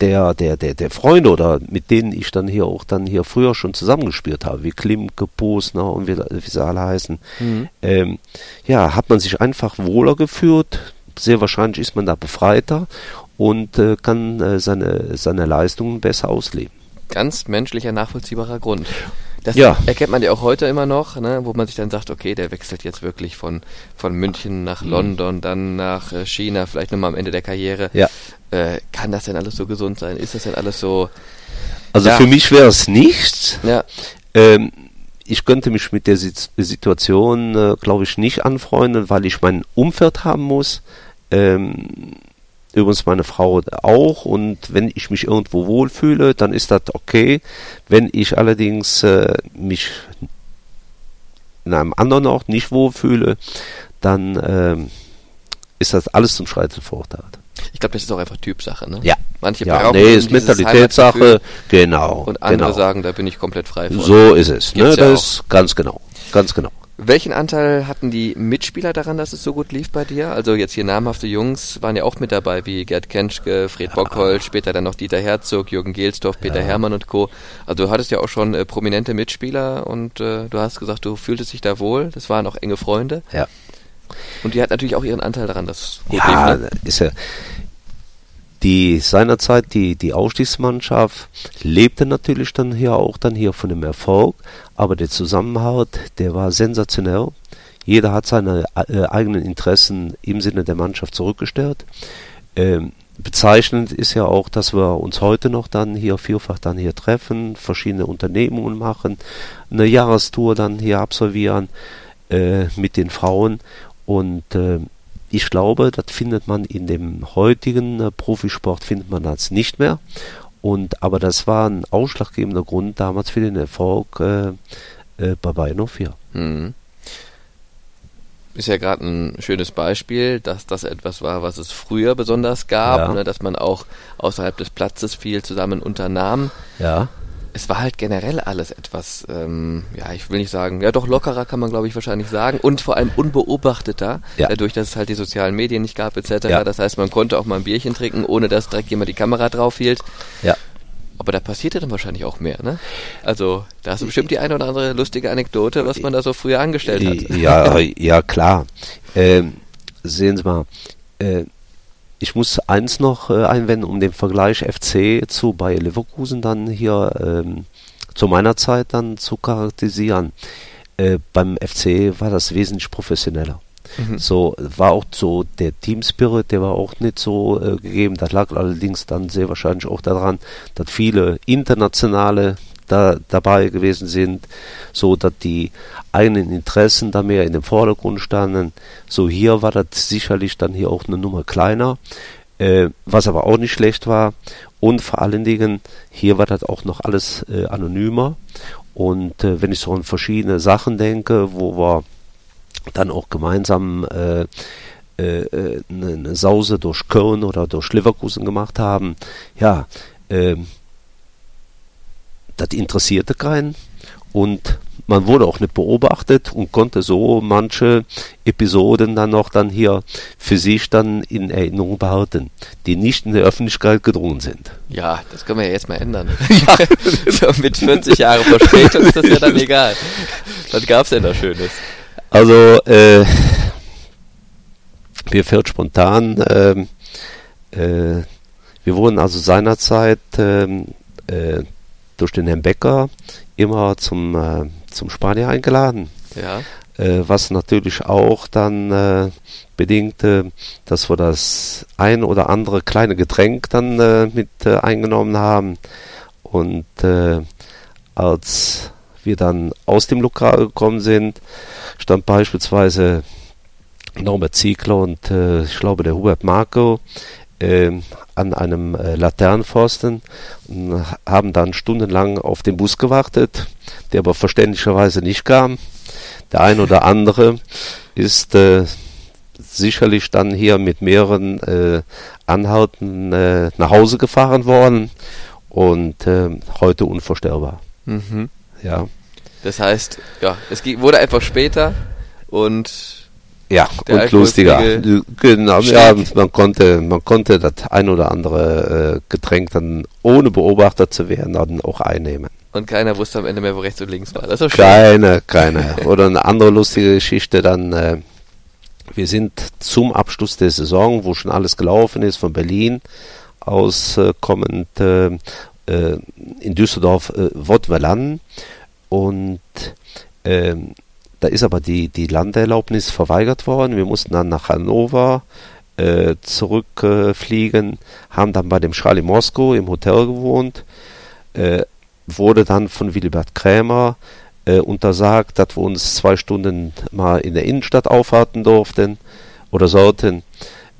der, der, der, der Freunde oder mit denen ich dann hier auch dann hier früher schon zusammengespielt habe, wie Klimke, Posner und wie, wie sie alle heißen, mhm. ähm, ja, hat man sich einfach wohler gefühlt. Sehr wahrscheinlich ist man da befreiter und äh, kann äh, seine, seine Leistungen besser ausleben. Ganz menschlicher, nachvollziehbarer Grund. Das ja. erkennt man ja auch heute immer noch, ne, wo man sich dann sagt, okay, der wechselt jetzt wirklich von, von München nach mhm. London, dann nach äh, China, vielleicht nochmal am Ende der Karriere. Ja. Äh, kann das denn alles so gesund sein? Ist das denn alles so? Also ja. für mich wäre es nichts. Ja. Ähm, ich könnte mich mit der Situation, äh, glaube ich, nicht anfreunden, weil ich mein Umfeld haben muss. Ähm, Übrigens meine Frau auch und wenn ich mich irgendwo wohlfühle, dann ist das okay. Wenn ich allerdings äh, mich in einem anderen Ort nicht wohlfühle, dann ähm, ist das alles zum Schreiten verurteilt. Ich glaube, das ist auch einfach Typsache, ne? Ja. Manche ja, brauchen nee, ist Mentalitätssache, genau. Und andere genau. sagen, da bin ich komplett frei von. So ist es, ne? Ja das ist ganz genau, ganz genau. Welchen Anteil hatten die Mitspieler daran, dass es so gut lief bei dir? Also jetzt hier namhafte Jungs waren ja auch mit dabei, wie Gerd Kenschke, Fred. Bockhold, später dann noch Dieter Herzog, Jürgen Gelsdorf, Peter ja. Hermann und Co. Also du hattest ja auch schon äh, prominente Mitspieler und äh, du hast gesagt, du fühltest dich da wohl. Das waren auch enge Freunde. Ja. Und die hat natürlich auch ihren Anteil daran, dass gut ja, lief. Ne? Ist ja die seinerzeit die die Ausstiegsmannschaft lebte natürlich dann hier auch dann hier von dem Erfolg, aber der Zusammenhalt, der war sensationell. Jeder hat seine äh, eigenen Interessen im Sinne der Mannschaft zurückgestellt. Ähm, bezeichnend ist ja auch, dass wir uns heute noch dann hier vielfach dann hier treffen, verschiedene Unternehmungen machen, eine Jahrestour dann hier absolvieren äh, mit den Frauen und äh, ich glaube, das findet man in dem heutigen äh, Profisport findet man das nicht mehr. Und, aber das war ein ausschlaggebender Grund damals für den Erfolg äh, äh, bei Bayern 04. Mhm. Ist ja gerade ein schönes Beispiel, dass das etwas war, was es früher besonders gab, ja. ne, dass man auch außerhalb des Platzes viel zusammen unternahm. Ja es war halt generell alles etwas, ähm, ja, ich will nicht sagen, ja doch lockerer kann man glaube ich wahrscheinlich sagen und vor allem unbeobachteter, ja. dadurch, dass es halt die sozialen Medien nicht gab etc. Ja. Das heißt, man konnte auch mal ein Bierchen trinken, ohne dass direkt jemand die Kamera drauf hielt. Ja. Aber da passierte dann wahrscheinlich auch mehr, ne? Also, da hast du bestimmt die eine oder andere lustige Anekdote, was man da so früher angestellt hat. Ja, ja, klar. Ähm, sehen Sie mal, äh, ich muss eins noch äh, einwenden, um den Vergleich FC zu Bayer Leverkusen dann hier ähm, zu meiner Zeit dann zu charakterisieren. Äh, beim FC war das wesentlich professioneller. Mhm. So war auch so der Team Spirit, der war auch nicht so äh, gegeben. Das lag allerdings dann sehr wahrscheinlich auch daran, dass viele internationale da dabei gewesen sind, so dass die eigenen Interessen da mehr in dem Vordergrund standen. So hier war das sicherlich dann hier auch eine Nummer kleiner, äh, was aber auch nicht schlecht war. Und vor allen Dingen, hier war das auch noch alles äh, anonymer. Und äh, wenn ich so an verschiedene Sachen denke, wo wir dann auch gemeinsam äh, äh, äh eine, Sause durch Köln oder durch Leverkusen gemacht haben, ja, äh, das interessierte keinen und man wurde auch nicht beobachtet und konnte so manche Episoden dann noch dann hier für sich dann in Erinnerung behalten, die nicht in der Öffentlichkeit gedrungen sind. Ja, das können wir ja jetzt mal ändern. (laughs) ja. so (laughs) mit 40 Jahren Verspätung ist das ja dann egal. Was gab's denn da Schönes? Also, äh, mir fällt spontan, äh, äh, wir wurden also seinerzeit ähm, äh, durch den Herrn Becker immer zum, äh, zum Spanier eingeladen. Ja. Äh, was natürlich auch dann äh, bedingte, dass wir das ein oder andere kleine Getränk dann äh, mit äh, eingenommen haben. Und äh, als wir dann aus dem Lokal gekommen sind, stand beispielsweise Norbert Ziegler und äh, ich glaube der Hubert Marco an einem äh, Laternenpfosten und haben dann stundenlang auf den Bus gewartet, der aber verständlicherweise nicht kam. Der ein oder andere ist äh, sicherlich dann hier mit mehreren äh, Anhalten äh, nach Hause gefahren worden und äh, heute unvorstellbar. Mhm. Ja. Das heißt, ja, es wurde einfach später und ja, Der und lustiger. Genau, ja, man konnte, man konnte das ein oder andere äh, Getränk dann ohne beobachtet zu werden dann auch einnehmen. Und keiner wusste am Ende mehr, wo rechts und links war. Das ist keine, keine. Oder eine andere lustige Geschichte dann. Äh, wir sind zum Abschluss der Saison, wo schon alles gelaufen ist, von Berlin aus äh, kommend äh, äh in Düsseldorf äh, Wottweilan und ähm, da ist aber die, die Landeerlaubnis verweigert worden. Wir mussten dann nach Hannover äh, zurückfliegen, äh, haben dann bei dem Charlie Moskau im Hotel gewohnt, äh, wurde dann von Willibert Krämer äh, untersagt, dass wir uns zwei Stunden mal in der Innenstadt aufhalten durften oder sollten,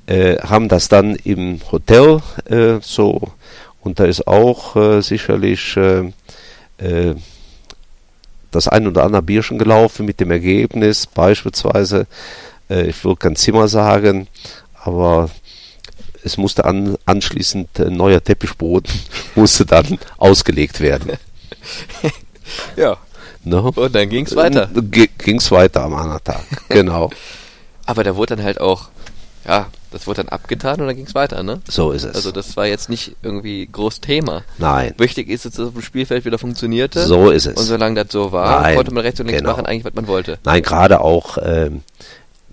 äh, haben das dann im Hotel äh, so und da ist auch sicherlich das ein oder andere Bierchen gelaufen mit dem Ergebnis, beispielsweise, äh, ich will kein Zimmer sagen, aber es musste an, anschließend ein neuer Teppichboden (laughs) musste dann ausgelegt werden. (laughs) ja. No? Und dann ging es weiter. Ging es weiter am anderen Tag, (laughs) genau. aber da wurde dann halt auch, ja, das wurde dann abgetan und dann ging es weiter, ne? So ist es. Also das war jetzt nicht irgendwie groß Thema. Nein. Wichtig ist, dass es auf dem Spielfeld wieder funktionierte. So ist es. Und solange das so war, Nein, konnte man rechts und links genau. machen, eigentlich, was man wollte. Nein, gerade auch ähm,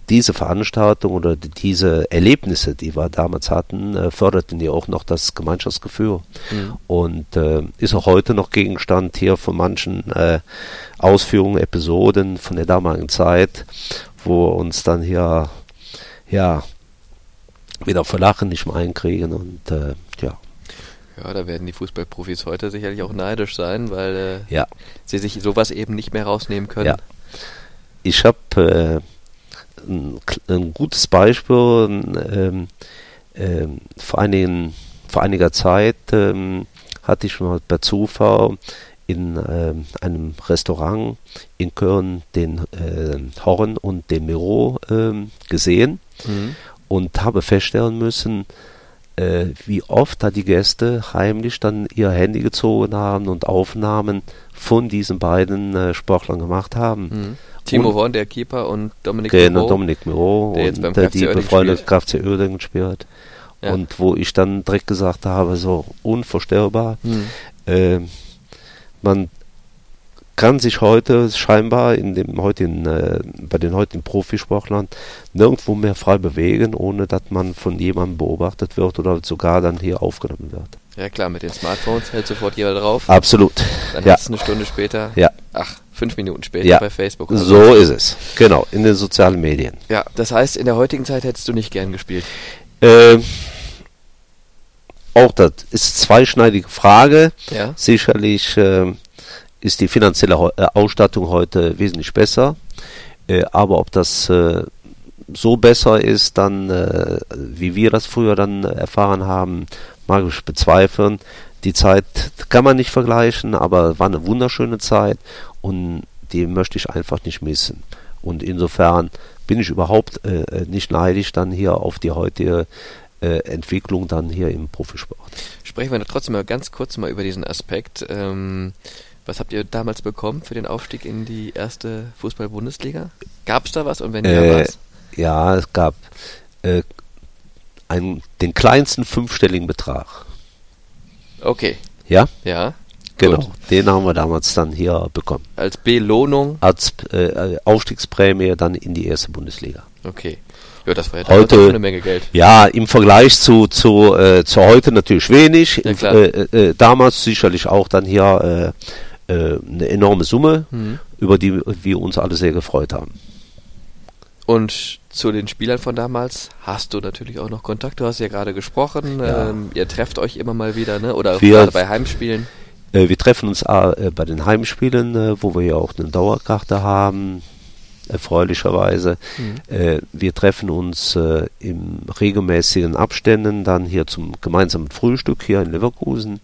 diese Veranstaltung oder diese Erlebnisse, die wir damals hatten, äh, förderten ja auch noch das Gemeinschaftsgefühl. Mhm. Und äh, ist auch heute noch Gegenstand hier von manchen äh, Ausführungen, Episoden von der damaligen Zeit, wo uns dann hier ja wieder vor Lachen nicht mehr einkriegen und äh, ja. Ja, da werden die Fußballprofis heute sicherlich auch neidisch sein, weil äh, ja. sie sich sowas eben nicht mehr rausnehmen können. Ja. Ich habe äh, ein, ein, gutes Beispiel. Ähm, ähm, vor, einigen, vor einiger Zeit ähm, hatte ich mal per Zufall in äh, einem Restaurant in Köln den äh, Horn und den Miro äh, gesehen mhm. Und habe feststellen müssen, äh, wie oft da die Gäste heimlich dann ihr Handy gezogen haben und Aufnahmen von diesen beiden äh, Sportlern gemacht haben. Mhm. Timo Horn, der Keeper, und Dominik genau, Miro, Dominik Miro der jetzt beim und, die befreundete KFC Uerdingen spielt. Ja. Und wo ich dann direkt gesagt habe, so unvorstellbar, mhm. äh, man kann sich heute scheinbar in dem heutigen, äh, bei den heutigen Profisportlern nirgendwo mehr frei bewegen, ohne dass man von jemandem beobachtet wird oder sogar dann hier aufgenommen wird. Ja klar, mit den Smartphones hält sofort jeder drauf. Absolut. Dann ja. ist es eine Stunde später. Ja. Ach, fünf Minuten später ja. bei Facebook. So ist es. Genau, in den sozialen Medien. Ja, das heißt, in der heutigen Zeit hättest du nicht gern gespielt. Ähm, auch das ist zweischneidige Frage. Ja. Sicherlich äh, ist die finanzielle äh, Ausstattung heute wesentlich besser. Äh, aber ob das äh, so besser ist, dann wie wir das früher dann erfahren haben, mag ich bezweifeln. Die Zeit kann man nicht vergleichen, aber war eine wunderschöne Zeit und die möchte ich einfach nicht missen. Und insofern bin ich überhaupt nicht neidisch dann hier auf die heutige Entwicklung dann hier im Profisport. Sprechen wir trotzdem mal ganz kurz mal über diesen Aspekt. Ähm, was habt ihr damals bekommen für den Aufstieg in die erste Fußball-Bundesliga? Gab es da was und wenn ja, äh, was? Ja, es gab äh, einen, den kleinsten fünfstelligen Betrag. Okay. Ja? Ja. Genau, Gut. den haben wir damals dann hier bekommen. Als Belohnung? Als äh, Aufstiegsprämie dann in die erste Bundesliga. Okay. Ja, das war ja heute eine Menge Geld. Ja, im Vergleich zu zu äh, zu heute natürlich wenig. Ja, klar. Äh, äh, damals sicherlich auch dann hier äh, eine enorme Summe, mhm. über die wir uns alle sehr gefreut haben. Und zu den Spielern von damals hast du natürlich auch noch Kontakt. Du hast ja gerade gesprochen. Ja. Ähm, ihr trefft euch immer mal wieder, ne? Oder wir, gerade bei Heimspielen. Äh, wir treffen uns äh, bei den Heimspielen, äh, wo wir ja auch eine Dauerkarte haben erfreulicherweise. Mhm. Äh, wir treffen uns äh, im regelmäßigen Abständen dann hier zum gemeinsamen Frühstück hier in Leverkusen.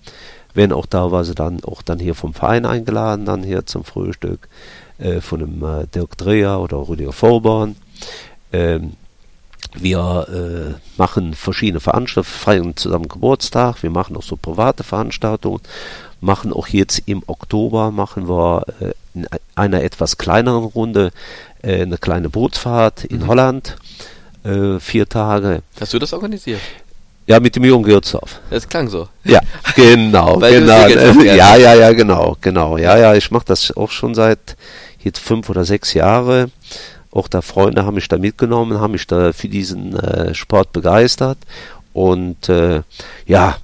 Werden auch teilweise dann auch dann hier vom Verein eingeladen, dann hier zum Frühstück äh, von dem äh, Dirk Dreher oder Rüdiger Vorborn. Ähm, wir äh, machen verschiedene Veranstaltungen, feiern zusammen Geburtstag, wir machen auch so private Veranstaltungen, machen auch jetzt im Oktober, machen wir äh, in einer etwas kleineren Runde äh, eine kleine Bootsfahrt in mhm. Holland, äh, vier Tage. Hast du das organisiert? Ja, mit dem Jürgen Gürzow. Das klang so. Ja, genau, (laughs) genau. Ja, ja, ja, genau, genau. Ja, ja, ich mache das auch schon seit jetzt fünf oder sechs Jahre. Auch da Freunde haben mich da mitgenommen, haben mich da für diesen äh, Sport begeistert und äh, ja,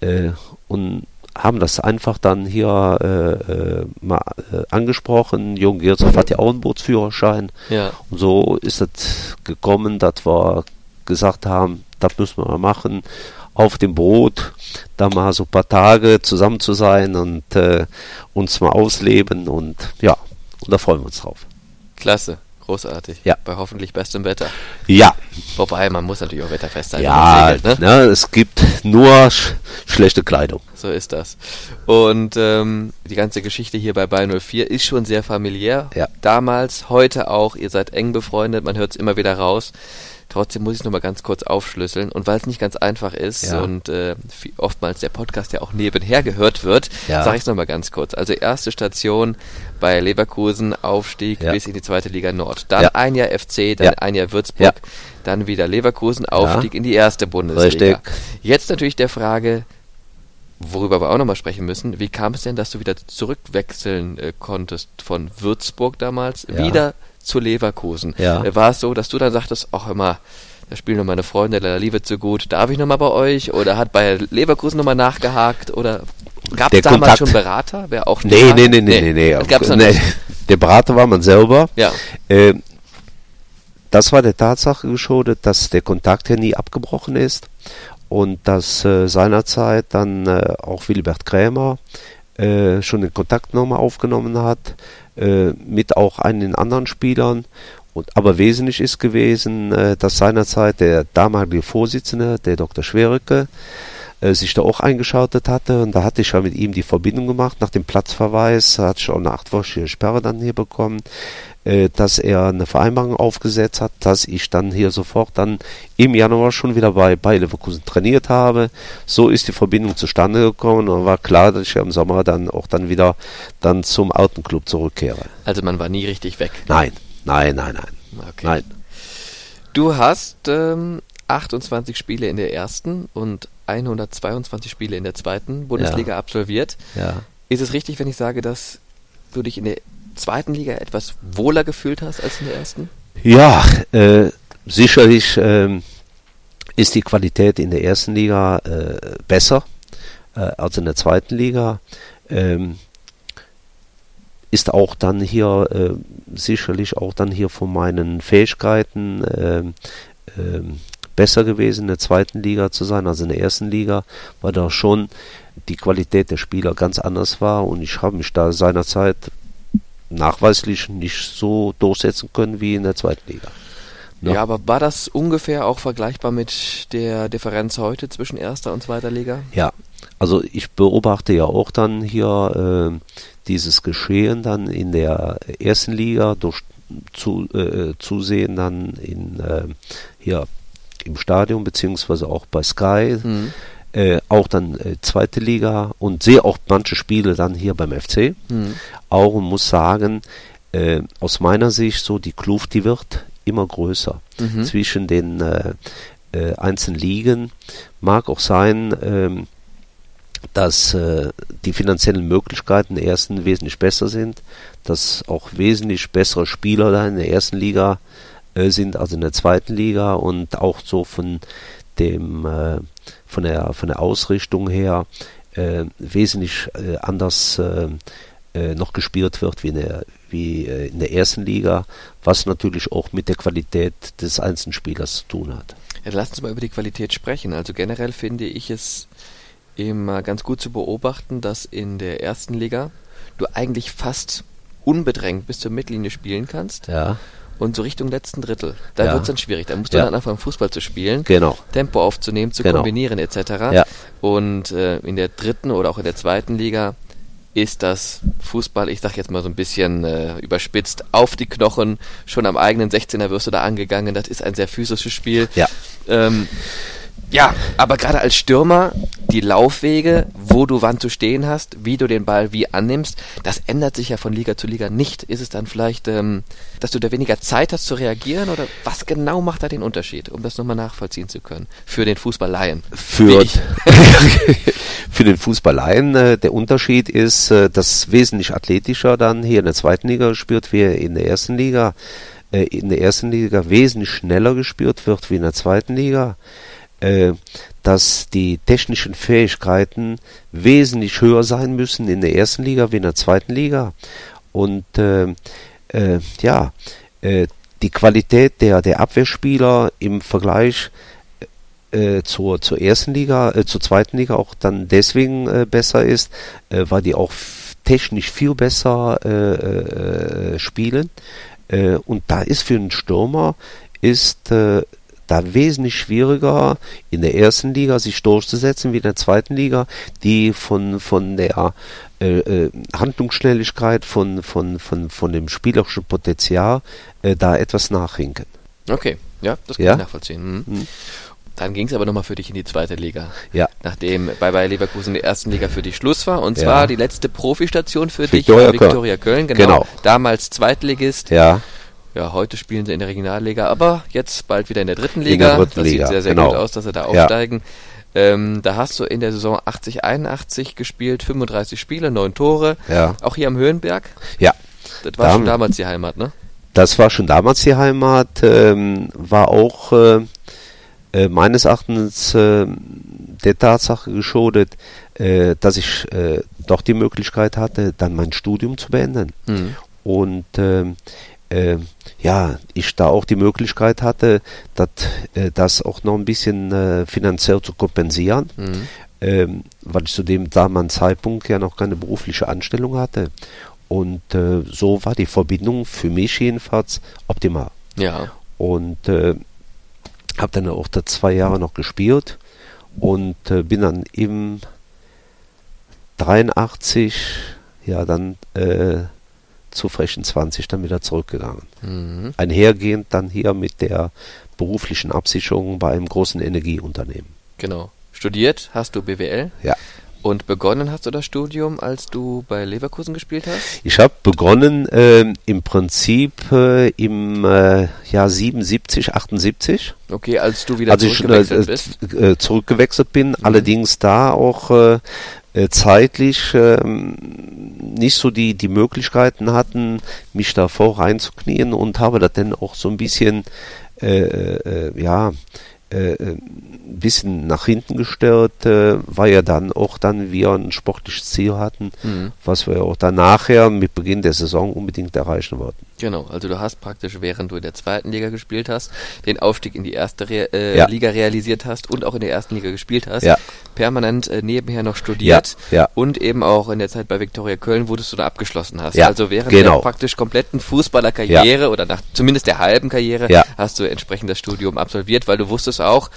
äh, und haben das einfach dann hier äh, äh, mal äh, angesprochen. Jürgen Gershoff hat ja auch einen Bootsführerschein. Ja. Und so ist es gekommen, dass wir gesagt haben, das müssen wir mal machen. Auf dem Boot, da mal so ein paar Tage zusammen zu sein und äh, uns mal ausleben und ja, und da freuen wir uns drauf. Klasse. Großartig. Ja. Bei hoffentlich bestem Wetter. Ja. Wobei, man muss natürlich auch wetterfest sein. Ja, segelt, ne? ne? es gibt nur sch schlechte Kleidung. So ist das. Und ähm, die ganze Geschichte hier bei Ball 04 ist schon sehr familiär. Ja. Damals, heute auch. Ihr seid eng befreundet, man hört es immer wieder raus. Trotzdem muss ich es nochmal ganz kurz aufschlüsseln. Und weil es nicht ganz einfach ist ja. und äh, oftmals der Podcast ja auch nebenher gehört wird, ja. sage ich es nochmal ganz kurz. Also erste Station bei Leverkusen, Aufstieg ja. bis in die zweite Liga Nord. Dann ein Jahr FC, dann ein Jahr Würzburg, dann wieder Leverkusen, Aufstieg in die erste Bundesliga. Richtig. Jetzt natürlich der Frage, worüber wir auch nochmal sprechen müssen, wie kam es denn, dass du wieder zurückwechseln äh, konntest von Würzburg damals wieder zu Leverkusen. Ja. Äh, war es so, dass du dann sagtest, ach immer, da spielen noch meine Freunde, der liebe zu gut, darf ich nochmal bei euch? Oder hat bei Leverkusen nochmal nachgehakt? Oder gab es damals Kontakt. schon Berater? Wer auch nee, nee, nee, nee, nee, nee. Nee. nicht. Der Berater war man selber. Ja. Äh, das war der Tatsache geschuldet, dass der Kontakt ja nie abgebrochen ist und dass äh, seinerzeit dann äh, auch Wilbert Krämer äh, schon den Kontakt nochmal aufgenommen hat äh, mit auch einigen anderen Spielern. Und, aber wesentlich ist gewesen, äh, dass seinerzeit der damalige Vorsitzende, der Dr. Schwericke, äh, sich da auch eingeschaltet hatte. Und da hatte ich ja mit ihm die Verbindung gemacht. Nach dem Platzverweis hatte ich auch eine achtwöchige Sperre dann hier bekommen, äh, dass er eine Vereinbarung aufgesetzt hat, dass ich dann hier sofort dann im Januar schon wieder bei, bei Leverkusen trainiert habe. So ist die Verbindung zustande gekommen und war klar, dass ich im Sommer dann auch dann wieder dann zum alten Club zurückkehre. Also man war nie richtig weg. Nein, nein, nein, nein. Okay. Nein. Du hast ähm, 28 Spiele in der ersten und 122 Spiele in der zweiten Bundesliga ja. absolviert. Ja. Ist es richtig, wenn ich sage, dass du dich in der zweiten Liga etwas wohler gefühlt hast als in der ersten? Ja, äh, sicherlich äh, ist die Qualität in der ersten Liga äh, besser äh, als in der zweiten Liga. Ähm, ist auch dann hier äh, sicherlich auch dann hier von meinen Fähigkeiten äh, äh, besser gewesen, in der zweiten Liga zu sein als in der ersten Liga, weil da schon die Qualität der Spieler ganz anders war und ich habe mich da seinerzeit nachweislich nicht so durchsetzen können wie in der zweiten Liga. Ja. ja, aber war das ungefähr auch vergleichbar mit der Differenz heute zwischen erster und zweiter Liga? Ja, also ich beobachte ja auch dann hier äh, dieses Geschehen dann in der ersten Liga durch zu, äh, Zusehen dann in äh, hier im Stadion beziehungsweise auch bei Sky, mhm. äh, auch dann äh, zweite Liga und sehe auch manche Spiele dann hier beim FC. Mhm. Auch und muss sagen, äh, aus meiner Sicht so die Kluft, die wird immer größer mhm. zwischen den äh, äh, einzelnen Ligen. Mag auch sein, ähm, dass äh, die finanziellen Möglichkeiten der ersten wesentlich besser sind, dass auch wesentlich bessere Spieler da in der ersten Liga äh, sind als in der zweiten Liga und auch so von dem äh, von der von der Ausrichtung her äh, wesentlich äh, anders äh, noch gespielt wird wie in der wie in der ersten Liga, was natürlich auch mit der Qualität des einzelnen Spielers zu tun hat. Ja, lass uns mal über die Qualität sprechen. Also generell finde ich es immer ganz gut zu beobachten, dass in der ersten Liga du eigentlich fast unbedrängt bis zur Mittellinie spielen kannst. Ja. Und so Richtung letzten Drittel. Da ja. wird es dann schwierig. Da musst du ja. dann anfangen, Fußball zu spielen, genau. Tempo aufzunehmen, zu genau. kombinieren etc. Ja. Und äh, in der dritten oder auch in der zweiten Liga ist das Fußball, ich sag jetzt mal so ein bisschen äh, überspitzt, auf die Knochen, schon am eigenen 16er wirst du da angegangen. Das ist ein sehr physisches Spiel. Ja. Ähm, ja, aber gerade als Stürmer, die Laufwege, wo du wann zu stehen hast, wie du den Ball wie annimmst, das ändert sich ja von Liga zu Liga nicht. Ist es dann vielleicht, ähm, dass du da weniger Zeit hast zu reagieren oder was genau macht da den Unterschied, um das nochmal nachvollziehen zu können? Für den Fußballleien. Für, (laughs) für den Fußballleien, äh, der Unterschied ist, äh, dass wesentlich athletischer dann hier in der zweiten Liga gespielt wie in der ersten Liga. Äh, in der ersten Liga wesentlich schneller gespielt wird wie in der zweiten Liga dass die technischen Fähigkeiten wesentlich höher sein müssen in der ersten Liga wie in der zweiten Liga. Und äh, äh, ja, äh, die Qualität der, der Abwehrspieler im Vergleich äh, zur, zur ersten Liga, äh, zur zweiten Liga auch dann deswegen äh, besser ist, äh, weil die auch technisch viel besser äh, äh, spielen. Äh, und da ist für einen Stürmer ist da wesentlich schwieriger in der ersten Liga sich durchzusetzen wie in der zweiten Liga, die von, von der äh, äh, Handlungsschnelligkeit, von, von, von, von dem spielerischen Potenzial äh, da etwas nachhinken. Okay, ja, das kann ja? ich nachvollziehen. Mhm. Mhm. Dann ging es aber nochmal für dich in die zweite Liga. Ja. Nachdem bei Bayer Leverkusen in der ersten Liga für dich Schluss war. Und zwar die letzte Profistation für Victoria dich war Viktoria Köln. Köln. Genau. genau. Damals Zweitligist. Ja. Ja, heute spielen sie in der Regionalliga, aber jetzt bald wieder in der dritten Liga. In der das Liga, sieht sehr, sehr genau. gut aus, dass sie da aufsteigen. Ja. Ähm, da hast du in der Saison 80, 81 gespielt, 35 Spiele, 9 Tore. Ja. Auch hier am Höhenberg. Ja. Das war da schon damals die Heimat, ne? Das war schon damals die Heimat, ähm, war auch äh, äh, meines Erachtens äh, der Tatsache geschuldet, äh, dass ich äh, doch die Möglichkeit hatte, dann mein Studium zu beenden. Mhm. Und ähm, äh, ja, ich da auch die Möglichkeit hatte, dat, äh, das auch noch ein bisschen äh, finanziell zu kompensieren, mhm. ähm, weil ich zu dem damaligen Zeitpunkt ja noch keine berufliche Anstellung hatte. Und äh, so war die Verbindung für mich jedenfalls optimal. Ja. Und äh, habe dann auch da zwei Jahre noch gespielt und äh, bin dann im 83 ja dann äh, zu Frechen 20 dann wieder zurückgegangen. Mhm. Einhergehend dann hier mit der beruflichen Absicherung bei einem großen Energieunternehmen. Genau. Studiert hast du BWL? Ja. Und begonnen hast du das Studium, als du bei Leverkusen gespielt hast? Ich habe begonnen ähm, im Prinzip äh, im äh, Jahr 77, 78. Okay, als du wieder als ich zurückgewechselt äh, bist. äh, zurückgewechselt bin, allerdings da auch äh, äh, zeitlich ähm, nicht so die, die Möglichkeiten hatten, mich davor reinzuknien und habe das dann auch so ein bisschen, äh, äh, ja, äh, ein bisschen nach hinten gestellt, äh, weil ja dann auch dann wir ein sportliches Ziel hatten, Mhm. was wir auch dann nachher mit Beginn der Saison unbedingt erreichen wollten. Genau, also du hast praktisch, während du in der zweiten Liga gespielt hast, den Aufstieg in die erste Re äh, Ja. Liga realisiert hast und auch in der ersten Liga gespielt hast. Ja. Permanent äh, nebenher noch studiert Ja, und eben auch in der Zeit bei Viktoria Köln, wo du da abgeschlossen hast. Also während genau. der praktisch kompletten Fußballerkarriere oder nach zumindest der halben Karriere hast du entsprechend das Studium absolviert, weil du wusstest auch,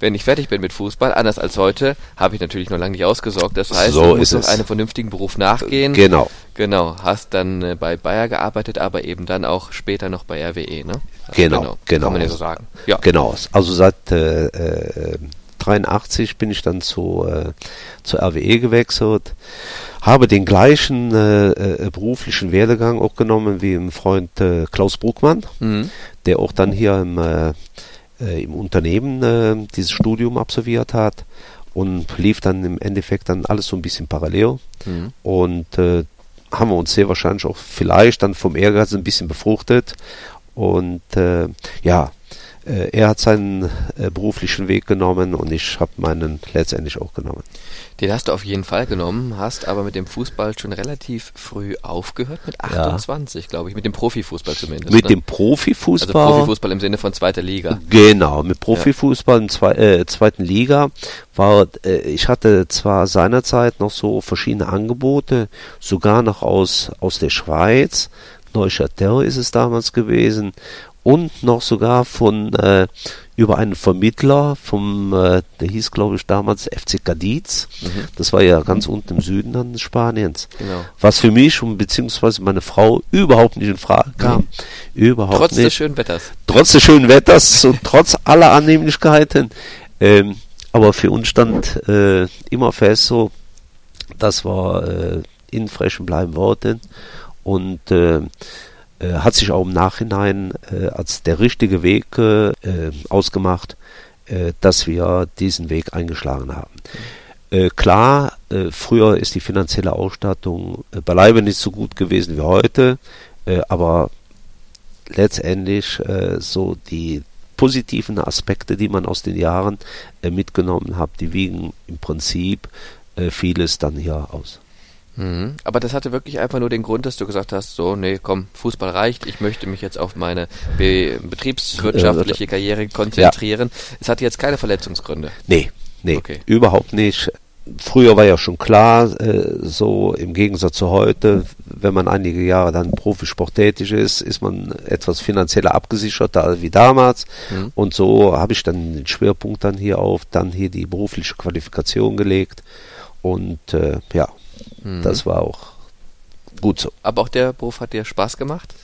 wenn ich fertig bin mit Fußball, anders als heute, habe ich natürlich noch lange nicht ausgesorgt. Das heißt, So du musst noch es. einem vernünftigen Beruf nachgehen. Genau. Genau, hast dann äh, bei Bayer gearbeitet, aber eben dann auch später noch bei RWE, ne? Genau, genau. Kann man ja so sagen. Ja. Genau. Also seit äh, äh, 83 bin ich dann zu, äh, zur RWE gewechselt, habe den gleichen äh, äh, beruflichen Werdegang auch genommen wie im Freund äh, Klaus Bruckmann, Mhm. der auch dann hier im, äh, äh, im Unternehmen dieses Studium absolviert hat und lief dann im Endeffekt dann alles so ein bisschen parallel Mhm. und haben wir uns sehr wahrscheinlich auch vielleicht dann vom Ehrgeiz ein bisschen befruchtet. Und äh, ja, er hat seinen äh, beruflichen Weg genommen und ich habe meinen letztendlich auch genommen. Den hast du auf jeden Fall genommen, hast aber mit dem Fußball schon relativ früh aufgehört, mit 28, glaube ich, mit dem Profifußball zumindest. Mit ne? dem also Profifußball, Profifußball im Sinne von zweiter Liga. genau, mit Profifußball in zwei, äh, zweiten Liga war, äh, ich hatte zwar seinerzeit noch so verschiedene Angebote, sogar noch aus, aus der Schweiz, Neuchâtel ist es damals gewesen und noch sogar von äh, über einen Vermittler vom, äh, der hieß glaube ich damals FC Cadiz. Das war ja ganz unten im Süden dann Spaniens. Genau. Was für mich und beziehungsweise meine Frau überhaupt nicht in Frage kam. Überhaupt Trotz nicht des schönen Wetters. trotz des schönen Wetters und trotz aller Annehmlichkeiten. Ähm, aber für uns stand äh, immer fest so, dass wir äh, in Frechen bleiben wollten. Und äh, hat sich auch im Nachhinein äh, als der richtige Weg äh, ausgemacht, äh, dass wir diesen Weg eingeschlagen haben. Äh, klar, äh, früher ist die finanzielle Ausstattung beileibe nicht so gut gewesen wie heute, aber letztendlich so die positiven Aspekte, die man aus den Jahren mitgenommen hat, die wiegen im Prinzip vieles dann hier aus. Mhm. Aber das hatte wirklich einfach nur den Grund, dass du gesagt hast, so, nee, komm, Fußball reicht, ich möchte mich jetzt auf meine be betriebswirtschaftliche Karriere konzentrieren. Es hatte jetzt keine Verletzungsgründe. Nee, nee, Okay. überhaupt nicht. Früher war ja schon klar, äh, so im Gegensatz zu heute, wenn man einige Jahre dann Profisport tätig ist, ist man etwas finanzieller abgesicherter wie damals. Mhm. Und so habe ich dann den Schwerpunkt dann hier auf, dann hier die berufliche Qualifikation gelegt. Und äh, ja, Mhm. das war auch gut so. Aber auch der Beruf hat dir Spaß gemacht?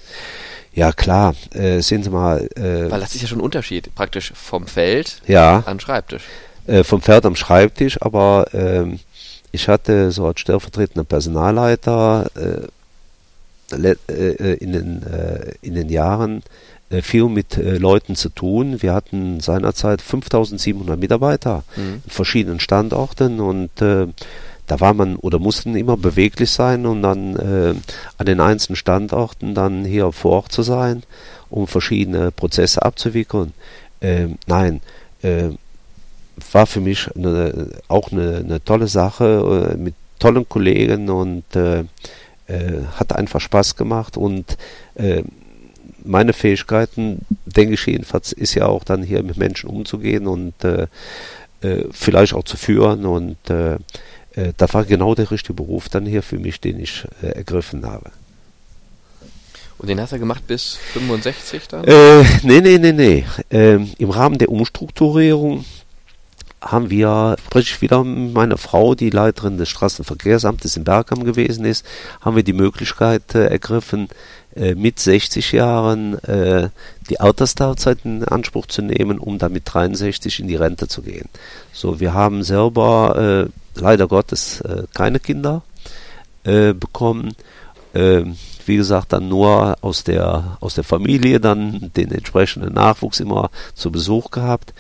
Ja klar, äh, sehen Sie mal, äh, Weil das ist ja schon ein Unterschied, praktisch vom Feld ja, an Schreibtisch. äh, vom Pferd am Schreibtisch, aber ähm, ich hatte so als stellvertretender Personalleiter äh, le- äh, in, den, äh, in den Jahren äh, viel mit äh, Leuten zu tun. Wir hatten seinerzeit 5700 Mitarbeiter Mhm. in verschiedenen Standorten und äh, da war man oder mussten immer beweglich sein, um dann äh, an den einzelnen Standorten dann hier vor Ort zu sein, um verschiedene Prozesse abzuwickeln. Ähm, nein, äh, war für mich eine, auch eine, eine tolle Sache äh, mit tollen Kollegen und äh, äh, hat einfach Spaß gemacht und äh, meine Fähigkeiten, denke ich jedenfalls, ist ja auch dann hier mit Menschen umzugehen und vielleicht auch zu führen und äh, da war genau der richtige Beruf dann hier für mich, den ich äh, ergriffen habe. Und den hast du gemacht bis 65 dann? Äh, nee, nee, nee, nee. Ähm, Im Rahmen der Umstrukturierung haben wir, spreche ich wieder mit meiner Frau, die Leiterin des Straßenverkehrsamtes in Bergam gewesen ist, haben wir die Möglichkeit äh, ergriffen, mit 60 Jahren äh, die Altersteilzeit in Anspruch zu nehmen, um dann mit 63 in die Rente zu gehen. So, wir haben selber äh, leider Gottes äh, keine Kinder äh, bekommen. Ähm, wie gesagt, dann nur aus der, aus der Familie dann den entsprechenden Nachwuchs immer zu Besuch gehabt.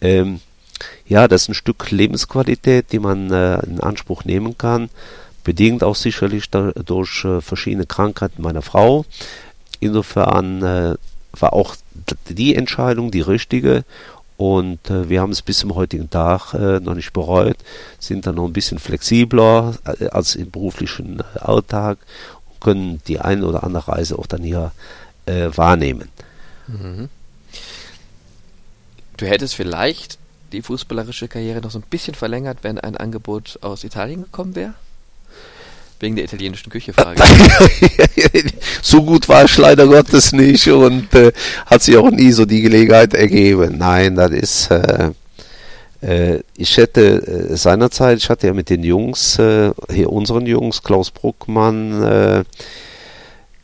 Ähm, ja, das ist ein Stück Lebensqualität, die man äh, in Anspruch nehmen kann, bedingt auch sicherlich da, durch äh, verschiedene Krankheiten meiner Frau. Insofern äh, war auch die Entscheidung die richtige und äh, wir haben es bis zum heutigen Tag äh, noch nicht bereut, sind dann noch ein bisschen flexibler äh, als im beruflichen äh, Alltag und können die eine oder andere Reise auch dann hier wahrnehmen. Mhm. Du hättest vielleicht die fußballerische Karriere noch so ein bisschen verlängert, wenn ein Angebot aus Italien gekommen wäre? Wegen der italienischen Küche frage (laughs) So gut war ich leider Gottes nicht und äh, hat sich auch nie so die Gelegenheit ergeben. Nein, das ist. Äh, äh, ich hätte äh, seinerzeit, ich hatte ja mit den Jungs, äh, hier unseren Jungs, Klaus Bruckmann,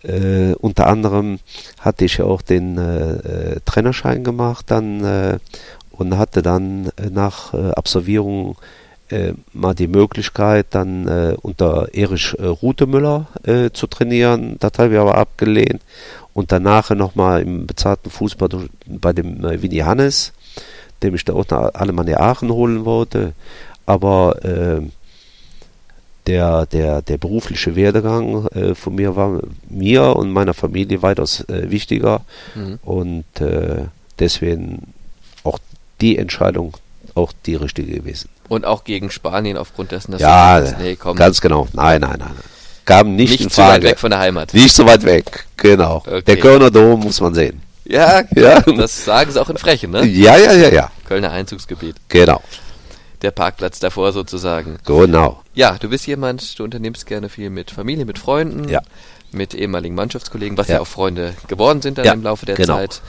äh, unter anderem hatte ich ja auch den Trainerschein gemacht dann und hatte dann nach Absolvierung äh, mal die Möglichkeit, dann äh, unter Erich äh, Rutemüller äh, zu trainieren. Das habe ich aber abgelehnt. Und danach nochmal im bezahlten Fußball bei dem äh, Winnie Hannes, dem ich da auch nach Alemannia Aachen holen wollte. Aber äh, der, der, der berufliche Werdegang äh, von mir war mir und meiner Familie weitaus äh, wichtiger. Mhm. Und äh, deswegen auch die Entscheidung auch die richtige gewesen. Und auch gegen Spanien aufgrund dessen, dass ja, sagst, nee, komm. ganz genau. Nein, nein, nein. Gaben nicht, nicht in Frage. weit weg von der Heimat. Nicht so weit weg, genau. Okay. Der Kölner Dom muss man sehen. Ja, ja, (laughs) das sagen sie auch in Frechen, ne? Ja, ja, ja, ja. Kölner Einzugsgebiet. Genau. Der Parkplatz davor sozusagen. Genau. Ja, du bist jemand, du unternimmst gerne viel mit Familie, mit Freunden, ja. mit ehemaligen Mannschaftskollegen, was ja, ja auch Freunde geworden sind dann ja, im Laufe der genau. Zeit.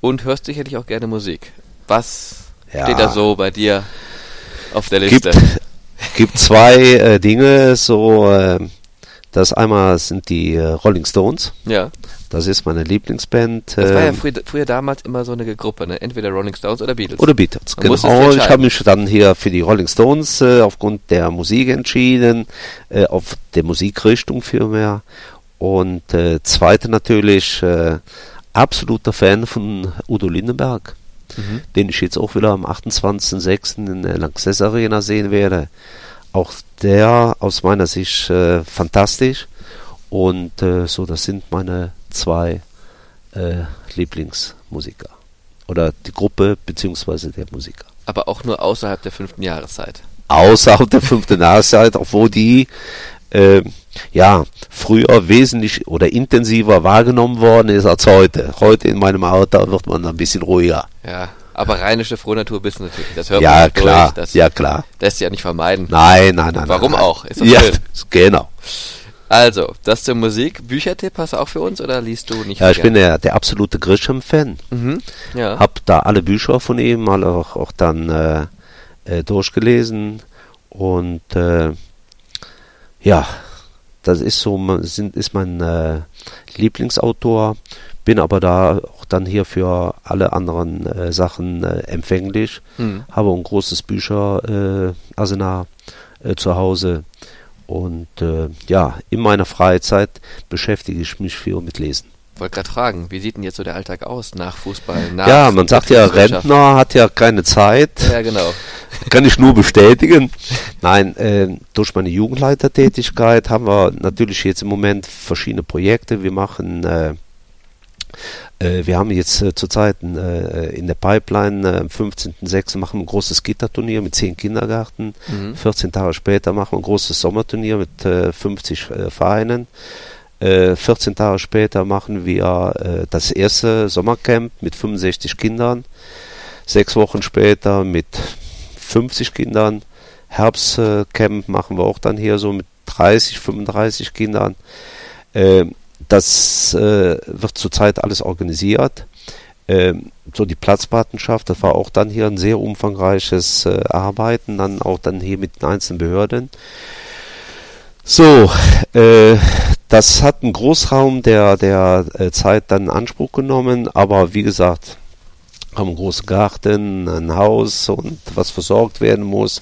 Und hörst sicherlich auch gerne Musik. Was steht da so bei dir auf der Liste? Gibt, (laughs) gibt zwei äh, Dinge, so äh, das einmal sind die äh, Rolling Stones. Ja. Das ist meine Lieblingsband. Das war ja ähm, früher, früher, damals immer so eine Gruppe, ne? entweder Rolling Stones oder Beatles. Oder Beatles, Man genau. Ich habe mich dann hier für die Rolling Stones äh, aufgrund der Musik entschieden, äh, auf der Musikrichtung vielmehr. Und äh, zweite natürlich, äh, absoluter Fan von Udo Lindenberg mhm. den ich jetzt auch wieder am 28.06. in der Lanxess Arena sehen werde. Auch der aus meiner Sicht äh, fantastisch. Und äh, so, das sind meine zwei äh, Lieblingsmusiker. Oder die Gruppe beziehungsweise der Musiker. Aber auch nur außerhalb der fünften Jahreszeit. Außerhalb der fünften Jahreszeit, obwohl die äh, ja früher wesentlich oder intensiver wahrgenommen worden ist als heute. Heute in meinem Alter wird man ein bisschen ruhiger. Ja, aber rheinische Frohnatur bist du natürlich. Das hört ja, man klar, durch. Das ja, klar. Lässt sich ja nicht vermeiden. Nein, nein, nein. Warum nein, auch? Ist ja, schön. (laughs) genau. Also, das zur Musik. Büchertipp hast du auch für uns oder liest du nicht? Ja, ich bin der, der absolute Grisham-Fan. Mhm, ja. Hab da alle Bücher von ihm mal auch, auch dann äh, äh, durchgelesen und äh, ja, das ist so, sind, ist mein äh, Lieblingsautor, bin aber da auch dann hier für alle anderen äh, Sachen äh, empfänglich, mhm. habe ein großes Bücherarsenal äh, zu Hause. Und äh, ja, in meiner Freizeit beschäftige ich mich viel mit Lesen wollte gerade fragen, wie sieht denn jetzt so der Alltag aus nach Fußball? Nach ja, man sagt ja, Rentner hat ja keine Zeit. Ja, genau. (laughs) Kann ich nur bestätigen. Nein, äh, durch meine Jugendleitertätigkeit haben wir natürlich jetzt im Moment verschiedene Projekte. Wir machen, äh, äh, wir haben jetzt äh, zurzeit äh, in der Pipeline, äh, am 15.06. machen wir ein großes Gitterturnier mit zehn Kindergärten. Mhm. 14 Tage später machen wir ein großes Sommerturnier mit äh, 50 äh, Vereinen. 14 äh, Tage später machen wir äh, das erste Sommercamp mit 65 Kindern. Sechs Wochen später mit 50 Kindern. Herbstcamp machen wir auch dann hier so mit 30, 35 Kindern. Äh, das wird zurzeit alles organisiert. Ähm, so die Platzpartnerschaft, das war auch dann hier ein sehr umfangreiches äh, Arbeiten, dann auch dann hier mit den einzelnen Behörden. So, äh, das hat einen Großraum der, der äh, Zeit dann in Anspruch genommen, aber wie gesagt, haben einen großen Garten, ein Haus und was versorgt werden muss.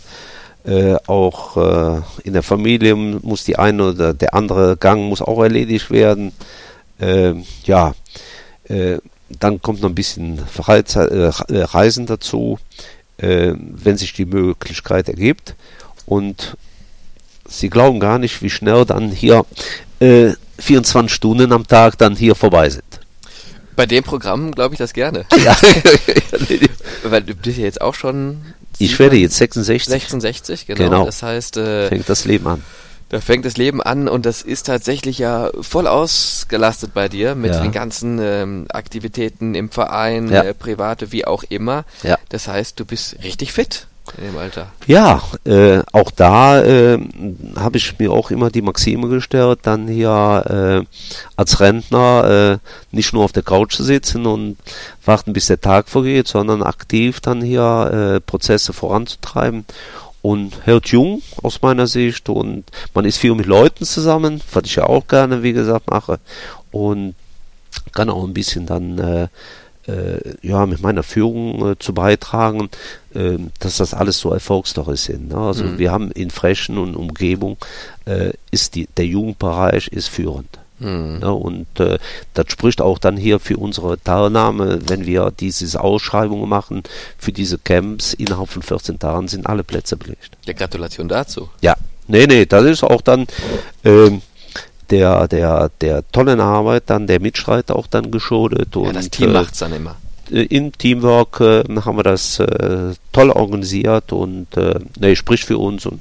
Äh, auch äh, in der Familie muss die eine oder der andere Gang muss auch erledigt werden. Äh, ja, äh, dann kommt noch ein bisschen äh, Reisen dazu, wenn sich die Möglichkeit ergibt. Und Sie glauben gar nicht, wie schnell dann hier 24 Stunden am Tag dann hier vorbei sind. Bei dem Programm glaube ich das gerne. (laughs) Ja. (laughs) Weil du bist ja jetzt auch schon. Ich werde jetzt 66. 66, genau. genau. Das heißt. Äh, fängt das Leben an. Da fängt das Leben an und das ist tatsächlich ja voll ausgelastet bei dir mit ja. den ganzen ähm, Aktivitäten im Verein, ja. äh, private, wie auch immer. Ja. Das heißt, du bist richtig fit in dem Alter. Ja, äh, auch da äh, habe ich mir auch immer die Maxime gestellt, dann hier äh, als Rentner äh, nicht nur auf der Couch zu sitzen und warten, bis der Tag vergeht, sondern aktiv dann hier äh, Prozesse voranzutreiben und hält jung aus meiner Sicht und man ist viel mit Leuten zusammen, was ich ja auch gerne, wie gesagt, mache und kann auch ein bisschen dann äh, ja, mit meiner Führung äh, zu beitragen, äh, dass das alles so Erfolgsstories sind. Ne? Also mhm. wir haben in Frechen und Umgebung äh, ist die, der Jugendbereich ist führend. Mhm. Ne? Und äh, das spricht auch dann hier für unsere Teilnahme, wenn wir diese Ausschreibungen machen für diese Camps innerhalb von 14 Tagen sind alle Plätze belegt. Ja, Gratulation dazu. Ja, nee, nee, das ist auch dann ähm, der, der, der tollen Arbeit dann der Mitstreiter auch dann geschodet. Ja, das Team äh, macht's dann immer. Äh, Im Teamwork äh, haben wir das äh, toll organisiert und äh, nee, spricht für uns und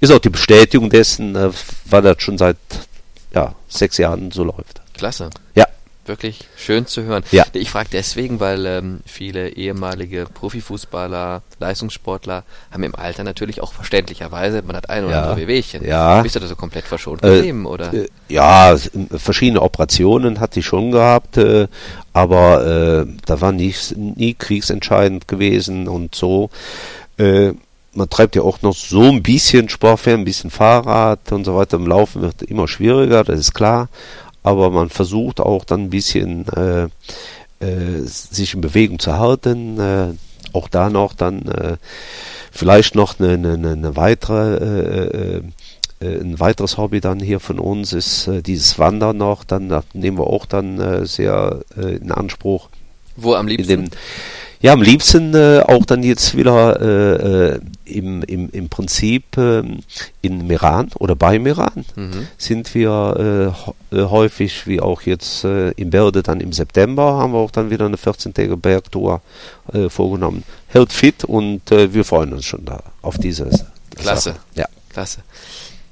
ist auch die Bestätigung dessen, äh, weil das schon seit ja, sechs Jahren so läuft. Klasse. Ja wirklich schön zu hören. Ja. Ich frage deswegen, weil ähm, viele ehemalige Profifußballer, Leistungssportler haben im Alter natürlich auch verständlicherweise, man hat ein oder ja. andere Wehwehchen. Ja. Bist du da so komplett verschont geblieben, äh, oder? Äh, ja, verschiedene Operationen hatte ich schon gehabt, äh, aber äh, da war nie, nie kriegsentscheidend gewesen und so. Äh, man treibt ja auch noch so ein bisschen Sport, ein bisschen Fahrrad und so weiter. Im Laufen wird immer schwieriger, das ist klar aber man versucht auch dann ein bisschen äh, äh, sich in Bewegung zu halten. Äh, auch da noch dann äh, vielleicht noch eine, eine, eine weitere äh, äh, ein weiteres Hobby dann hier von uns ist äh, dieses Wandern noch, dann nehmen wir auch dann äh, sehr äh, in Anspruch. Wo am liebsten? Ja, am liebsten äh, auch dann jetzt wieder äh, äh, im, im, im Prinzip äh, in Meran oder bei Meran mhm. sind wir äh, äh, häufig, wie auch jetzt äh, in Berde dann im September, haben wir auch dann wieder eine 14-tägige Bergtour vorgenommen. Hält fit und wir freuen uns schon da auf dieses. Klasse. Sache. Ja. Klasse.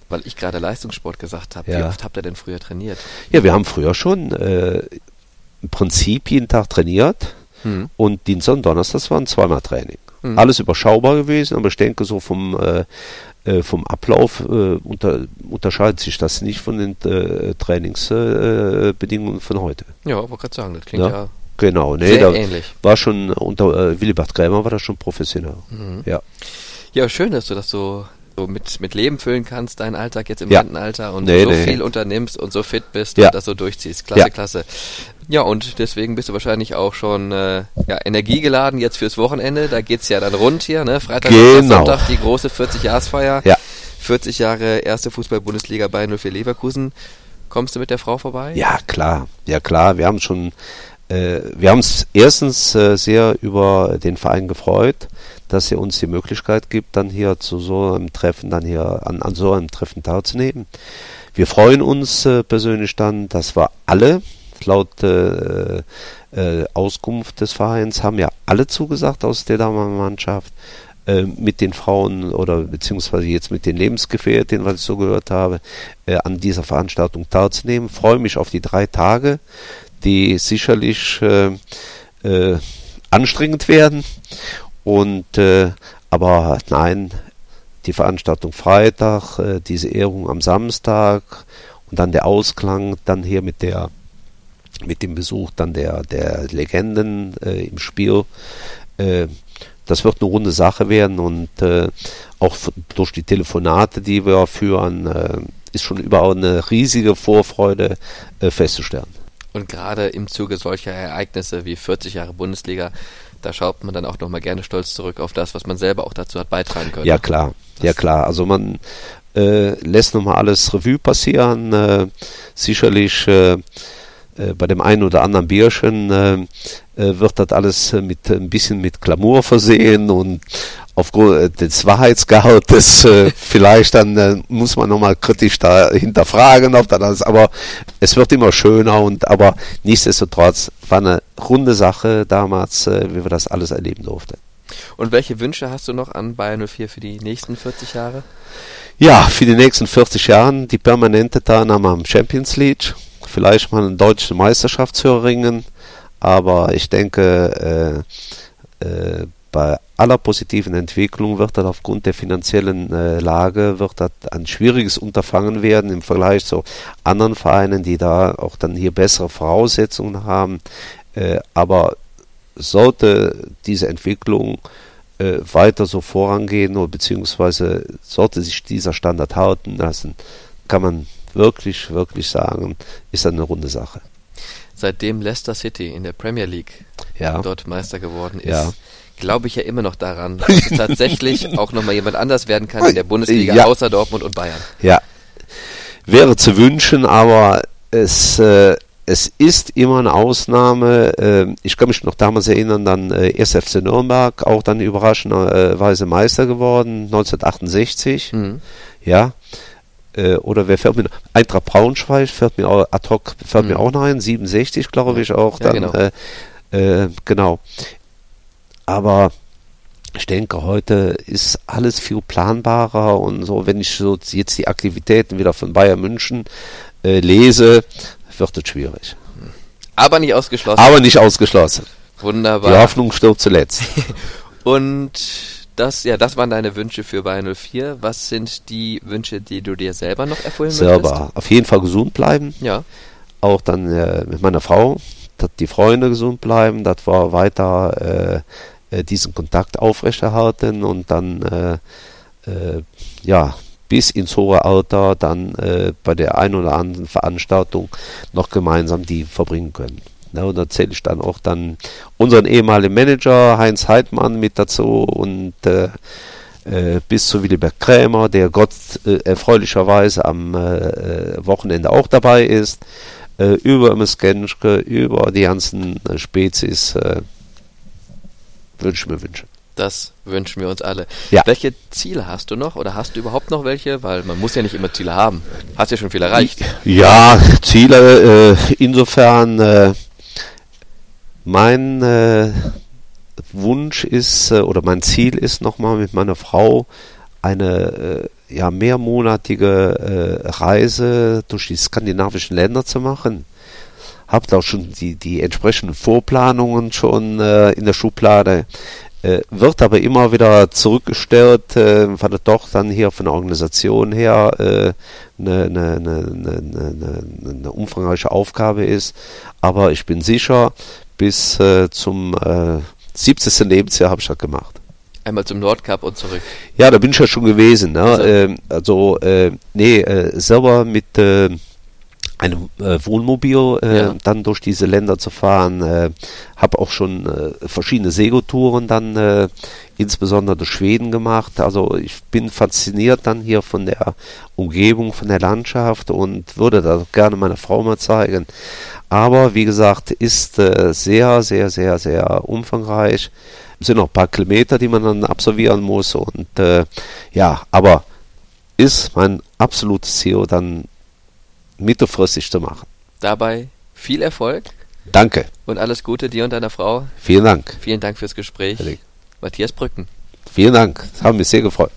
Weil ich gerade Leistungssport gesagt habe. Ja. Wie oft habt ihr denn früher trainiert? Ja, wir haben früher schon äh, im Prinzip jeden Tag trainiert Mhm. Und Dienstag und Donnerstag waren zweimal Training. Mhm. Alles überschaubar gewesen, aber ich denke, so vom, äh, äh vom Ablauf äh, unter, unterscheidet sich das nicht von den äh, Trainingsbedingungen von heute. Ja, wollte gerade sagen, das klingt ja, ja genau, nee, sehr ähnlich. War schon unter äh, Willibert Krämer war das schon professionell. Mhm. Ja. Ja, schön, dass du das so so mit, mit Leben füllen kannst, deinen Alltag jetzt im ja. Rentenalter und nee, so nee. viel unternimmst und so fit bist ja. und das so durchziehst. Klasse, ja. klasse. Ja, und deswegen bist du wahrscheinlich auch schon äh, ja, energiegeladen jetzt fürs Wochenende. Da geht's ja dann rund hier, ne? Freitag genau. und Sonntag die große 40-Jahresfeier. Ja. 40 Jahre erste Fußball-Bundesliga bei 04 Leverkusen. Kommst du mit der Frau vorbei? Ja, klar. Ja, klar. Wir haben schon, äh, wir haben uns erstens äh, sehr über den Verein gefreut, dass er uns die Möglichkeit gibt, dann hier zu so einem Treffen, dann hier an, an so einem Treffen teilzunehmen. Wir freuen uns äh, persönlich dann, dass wir alle laut äh, äh, Auskunft des Vereins haben ja alle zugesagt aus der Damenmannschaft äh, mit den Frauen oder beziehungsweise jetzt mit den Lebensgefährtinnen, was ich so gehört habe, äh, an dieser Veranstaltung teilzunehmen. Freue mich auf die drei Tage, die sicherlich äh, anstrengend werden. Und äh, aber nein, die Veranstaltung Freitag, äh, diese Ehrung am Samstag und dann der Ausklang, dann hier mit der mit dem Besuch dann der, der Legenden äh, im Spiel. Äh, das wird eine runde Sache werden und äh, auch durch die Telefonate, die wir führen, äh, ist schon überhaupt eine riesige Vorfreude festzustellen. Und gerade im Zuge solcher Ereignisse wie 40 Jahre Bundesliga, da schaut man dann auch nochmal gerne stolz zurück auf das, was man selber auch dazu hat beitragen können. Ja klar, ja klar. Also man äh, lässt nochmal alles Revue passieren. Äh, sicherlich äh, äh, bei dem einen oder anderen Bierchen äh, äh, wird das alles mit ein bisschen mit Glamour versehen und aufgrund des Wahrheitsgehaltes äh, vielleicht dann äh, muss man nochmal kritisch da hinterfragen, ob das aber es wird immer schöner und aber nichtsdestotrotz war eine runde Sache damals, äh, wie wir das alles erleben durften. Und welche Wünsche hast du noch an Bayern 04 für die nächsten 40 Jahre? Ja, für die nächsten 40 Jahre die permanente Teilnahme am Champions League vielleicht mal eine deutsche Meisterschaft zu erringen, aber ich denke, äh, äh, bei aller positiven Entwicklung wird das aufgrund der finanziellen äh, Lage wird das ein schwieriges Unterfangen werden im Vergleich zu anderen Vereinen, die da auch dann hier bessere Voraussetzungen haben. Äh, aber sollte diese Entwicklung äh, weiter so vorangehen oder beziehungsweise sollte sich dieser Standard halten lassen, kann man wirklich, wirklich sagen, ist das eine runde Sache. Seitdem Leicester City in der Premier League ja. dort Meister geworden ist, ja. Glaube ich ja immer noch daran, (laughs) dass es tatsächlich auch nochmal jemand anders werden kann in der Bundesliga, ja. außer Dortmund und Bayern. Ja, wäre zu wünschen, aber es, äh, es ist immer eine Ausnahme. Äh, ich kann mich noch damals erinnern, dann äh, erst FC Nürnberg, auch dann überraschenderweise Meister geworden, 1968. Mhm. Ja, äh, oder wer fährt mir noch? Eintracht Braunschweig fährt mir auch, ad hoc fährt mhm. mir auch noch ein, 67 glaube ich auch. Dann, ja, genau. Äh, äh, genau. Aber ich denke, heute ist alles viel planbarer und so, wenn ich so jetzt die Aktivitäten wieder von Bayern München äh, lese, wird es schwierig. Aber nicht ausgeschlossen. Aber nicht ausgeschlossen. Wunderbar. Die Hoffnung stirbt zuletzt. (laughs) und das, ja, das waren deine Wünsche für Bayern 04. Was sind die Wünsche, die du dir selber noch erfüllen selber. möchtest? Auf jeden Fall gesund bleiben. Ja. Auch dann äh, mit meiner Frau, dass die Freunde gesund bleiben, dass wir weiter äh, äh diesen Kontakt aufrechterhalten und dann, äh, äh, ja, bis ins hohe Alter dann äh, bei der einen oder anderen Veranstaltung noch gemeinsam die verbringen können. Ja, und da zähle ich dann auch dann unseren ehemaligen Manager Heinz Heidmann mit dazu und äh, bis zu Willibert Krämer, der Gott äh, erfreulicherweise am äh, Wochenende auch dabei ist, äh, über Ms. Genschke, über die ganzen Spezies äh, wünsche mir Wünsche. Das wünschen wir uns alle. Ja. Welche Ziele hast du noch oder hast du überhaupt noch welche? Weil man muss ja nicht immer Ziele haben. Hast ja schon viel erreicht. Ja, Ziele äh, insofern äh, mein äh, Wunsch ist äh, oder mein Ziel ist nochmal mit meiner Frau eine äh, ja, mehrmonatige äh, Reise durch die skandinavischen Länder zu machen. Habt auch schon die, die entsprechenden Vorplanungen schon äh, in der Schublade. Äh, wird aber immer wieder zurückgestellt, äh, weil das doch dann hier von der Organisation her äh, eine, eine, eine, eine, umfangreiche Aufgabe ist. Aber ich bin sicher, bis äh, zum äh, 70. Lebensjahr habe ich das gemacht. Einmal zum Nordkap und zurück. Ja, da bin ich ja schon gewesen. Ne? Also, ähm, also äh, nee, äh, selber mit äh, einem äh, Wohnmobil äh, ja. dann durch diese Länder zu fahren. Äh, habe auch schon äh, verschiedene Segotouren dann äh, insbesondere durch Schweden gemacht. Also ich bin fasziniert dann hier von der Umgebung, von der Landschaft und würde das gerne meiner Frau mal zeigen. Aber wie gesagt, ist äh, sehr, sehr, sehr, sehr umfangreich. Es sind noch ein paar Kilometer, die man dann absolvieren muss. Und äh, ja, aber ist mein absolutes Ziel, dann mittelfristig zu machen. Dabei viel Erfolg. Danke. Und alles Gute dir und deiner Frau. Vielen Dank. Vielen Dank fürs Gespräch. Matthias Brücken. Vielen Dank. Das haben mich sehr gefreut.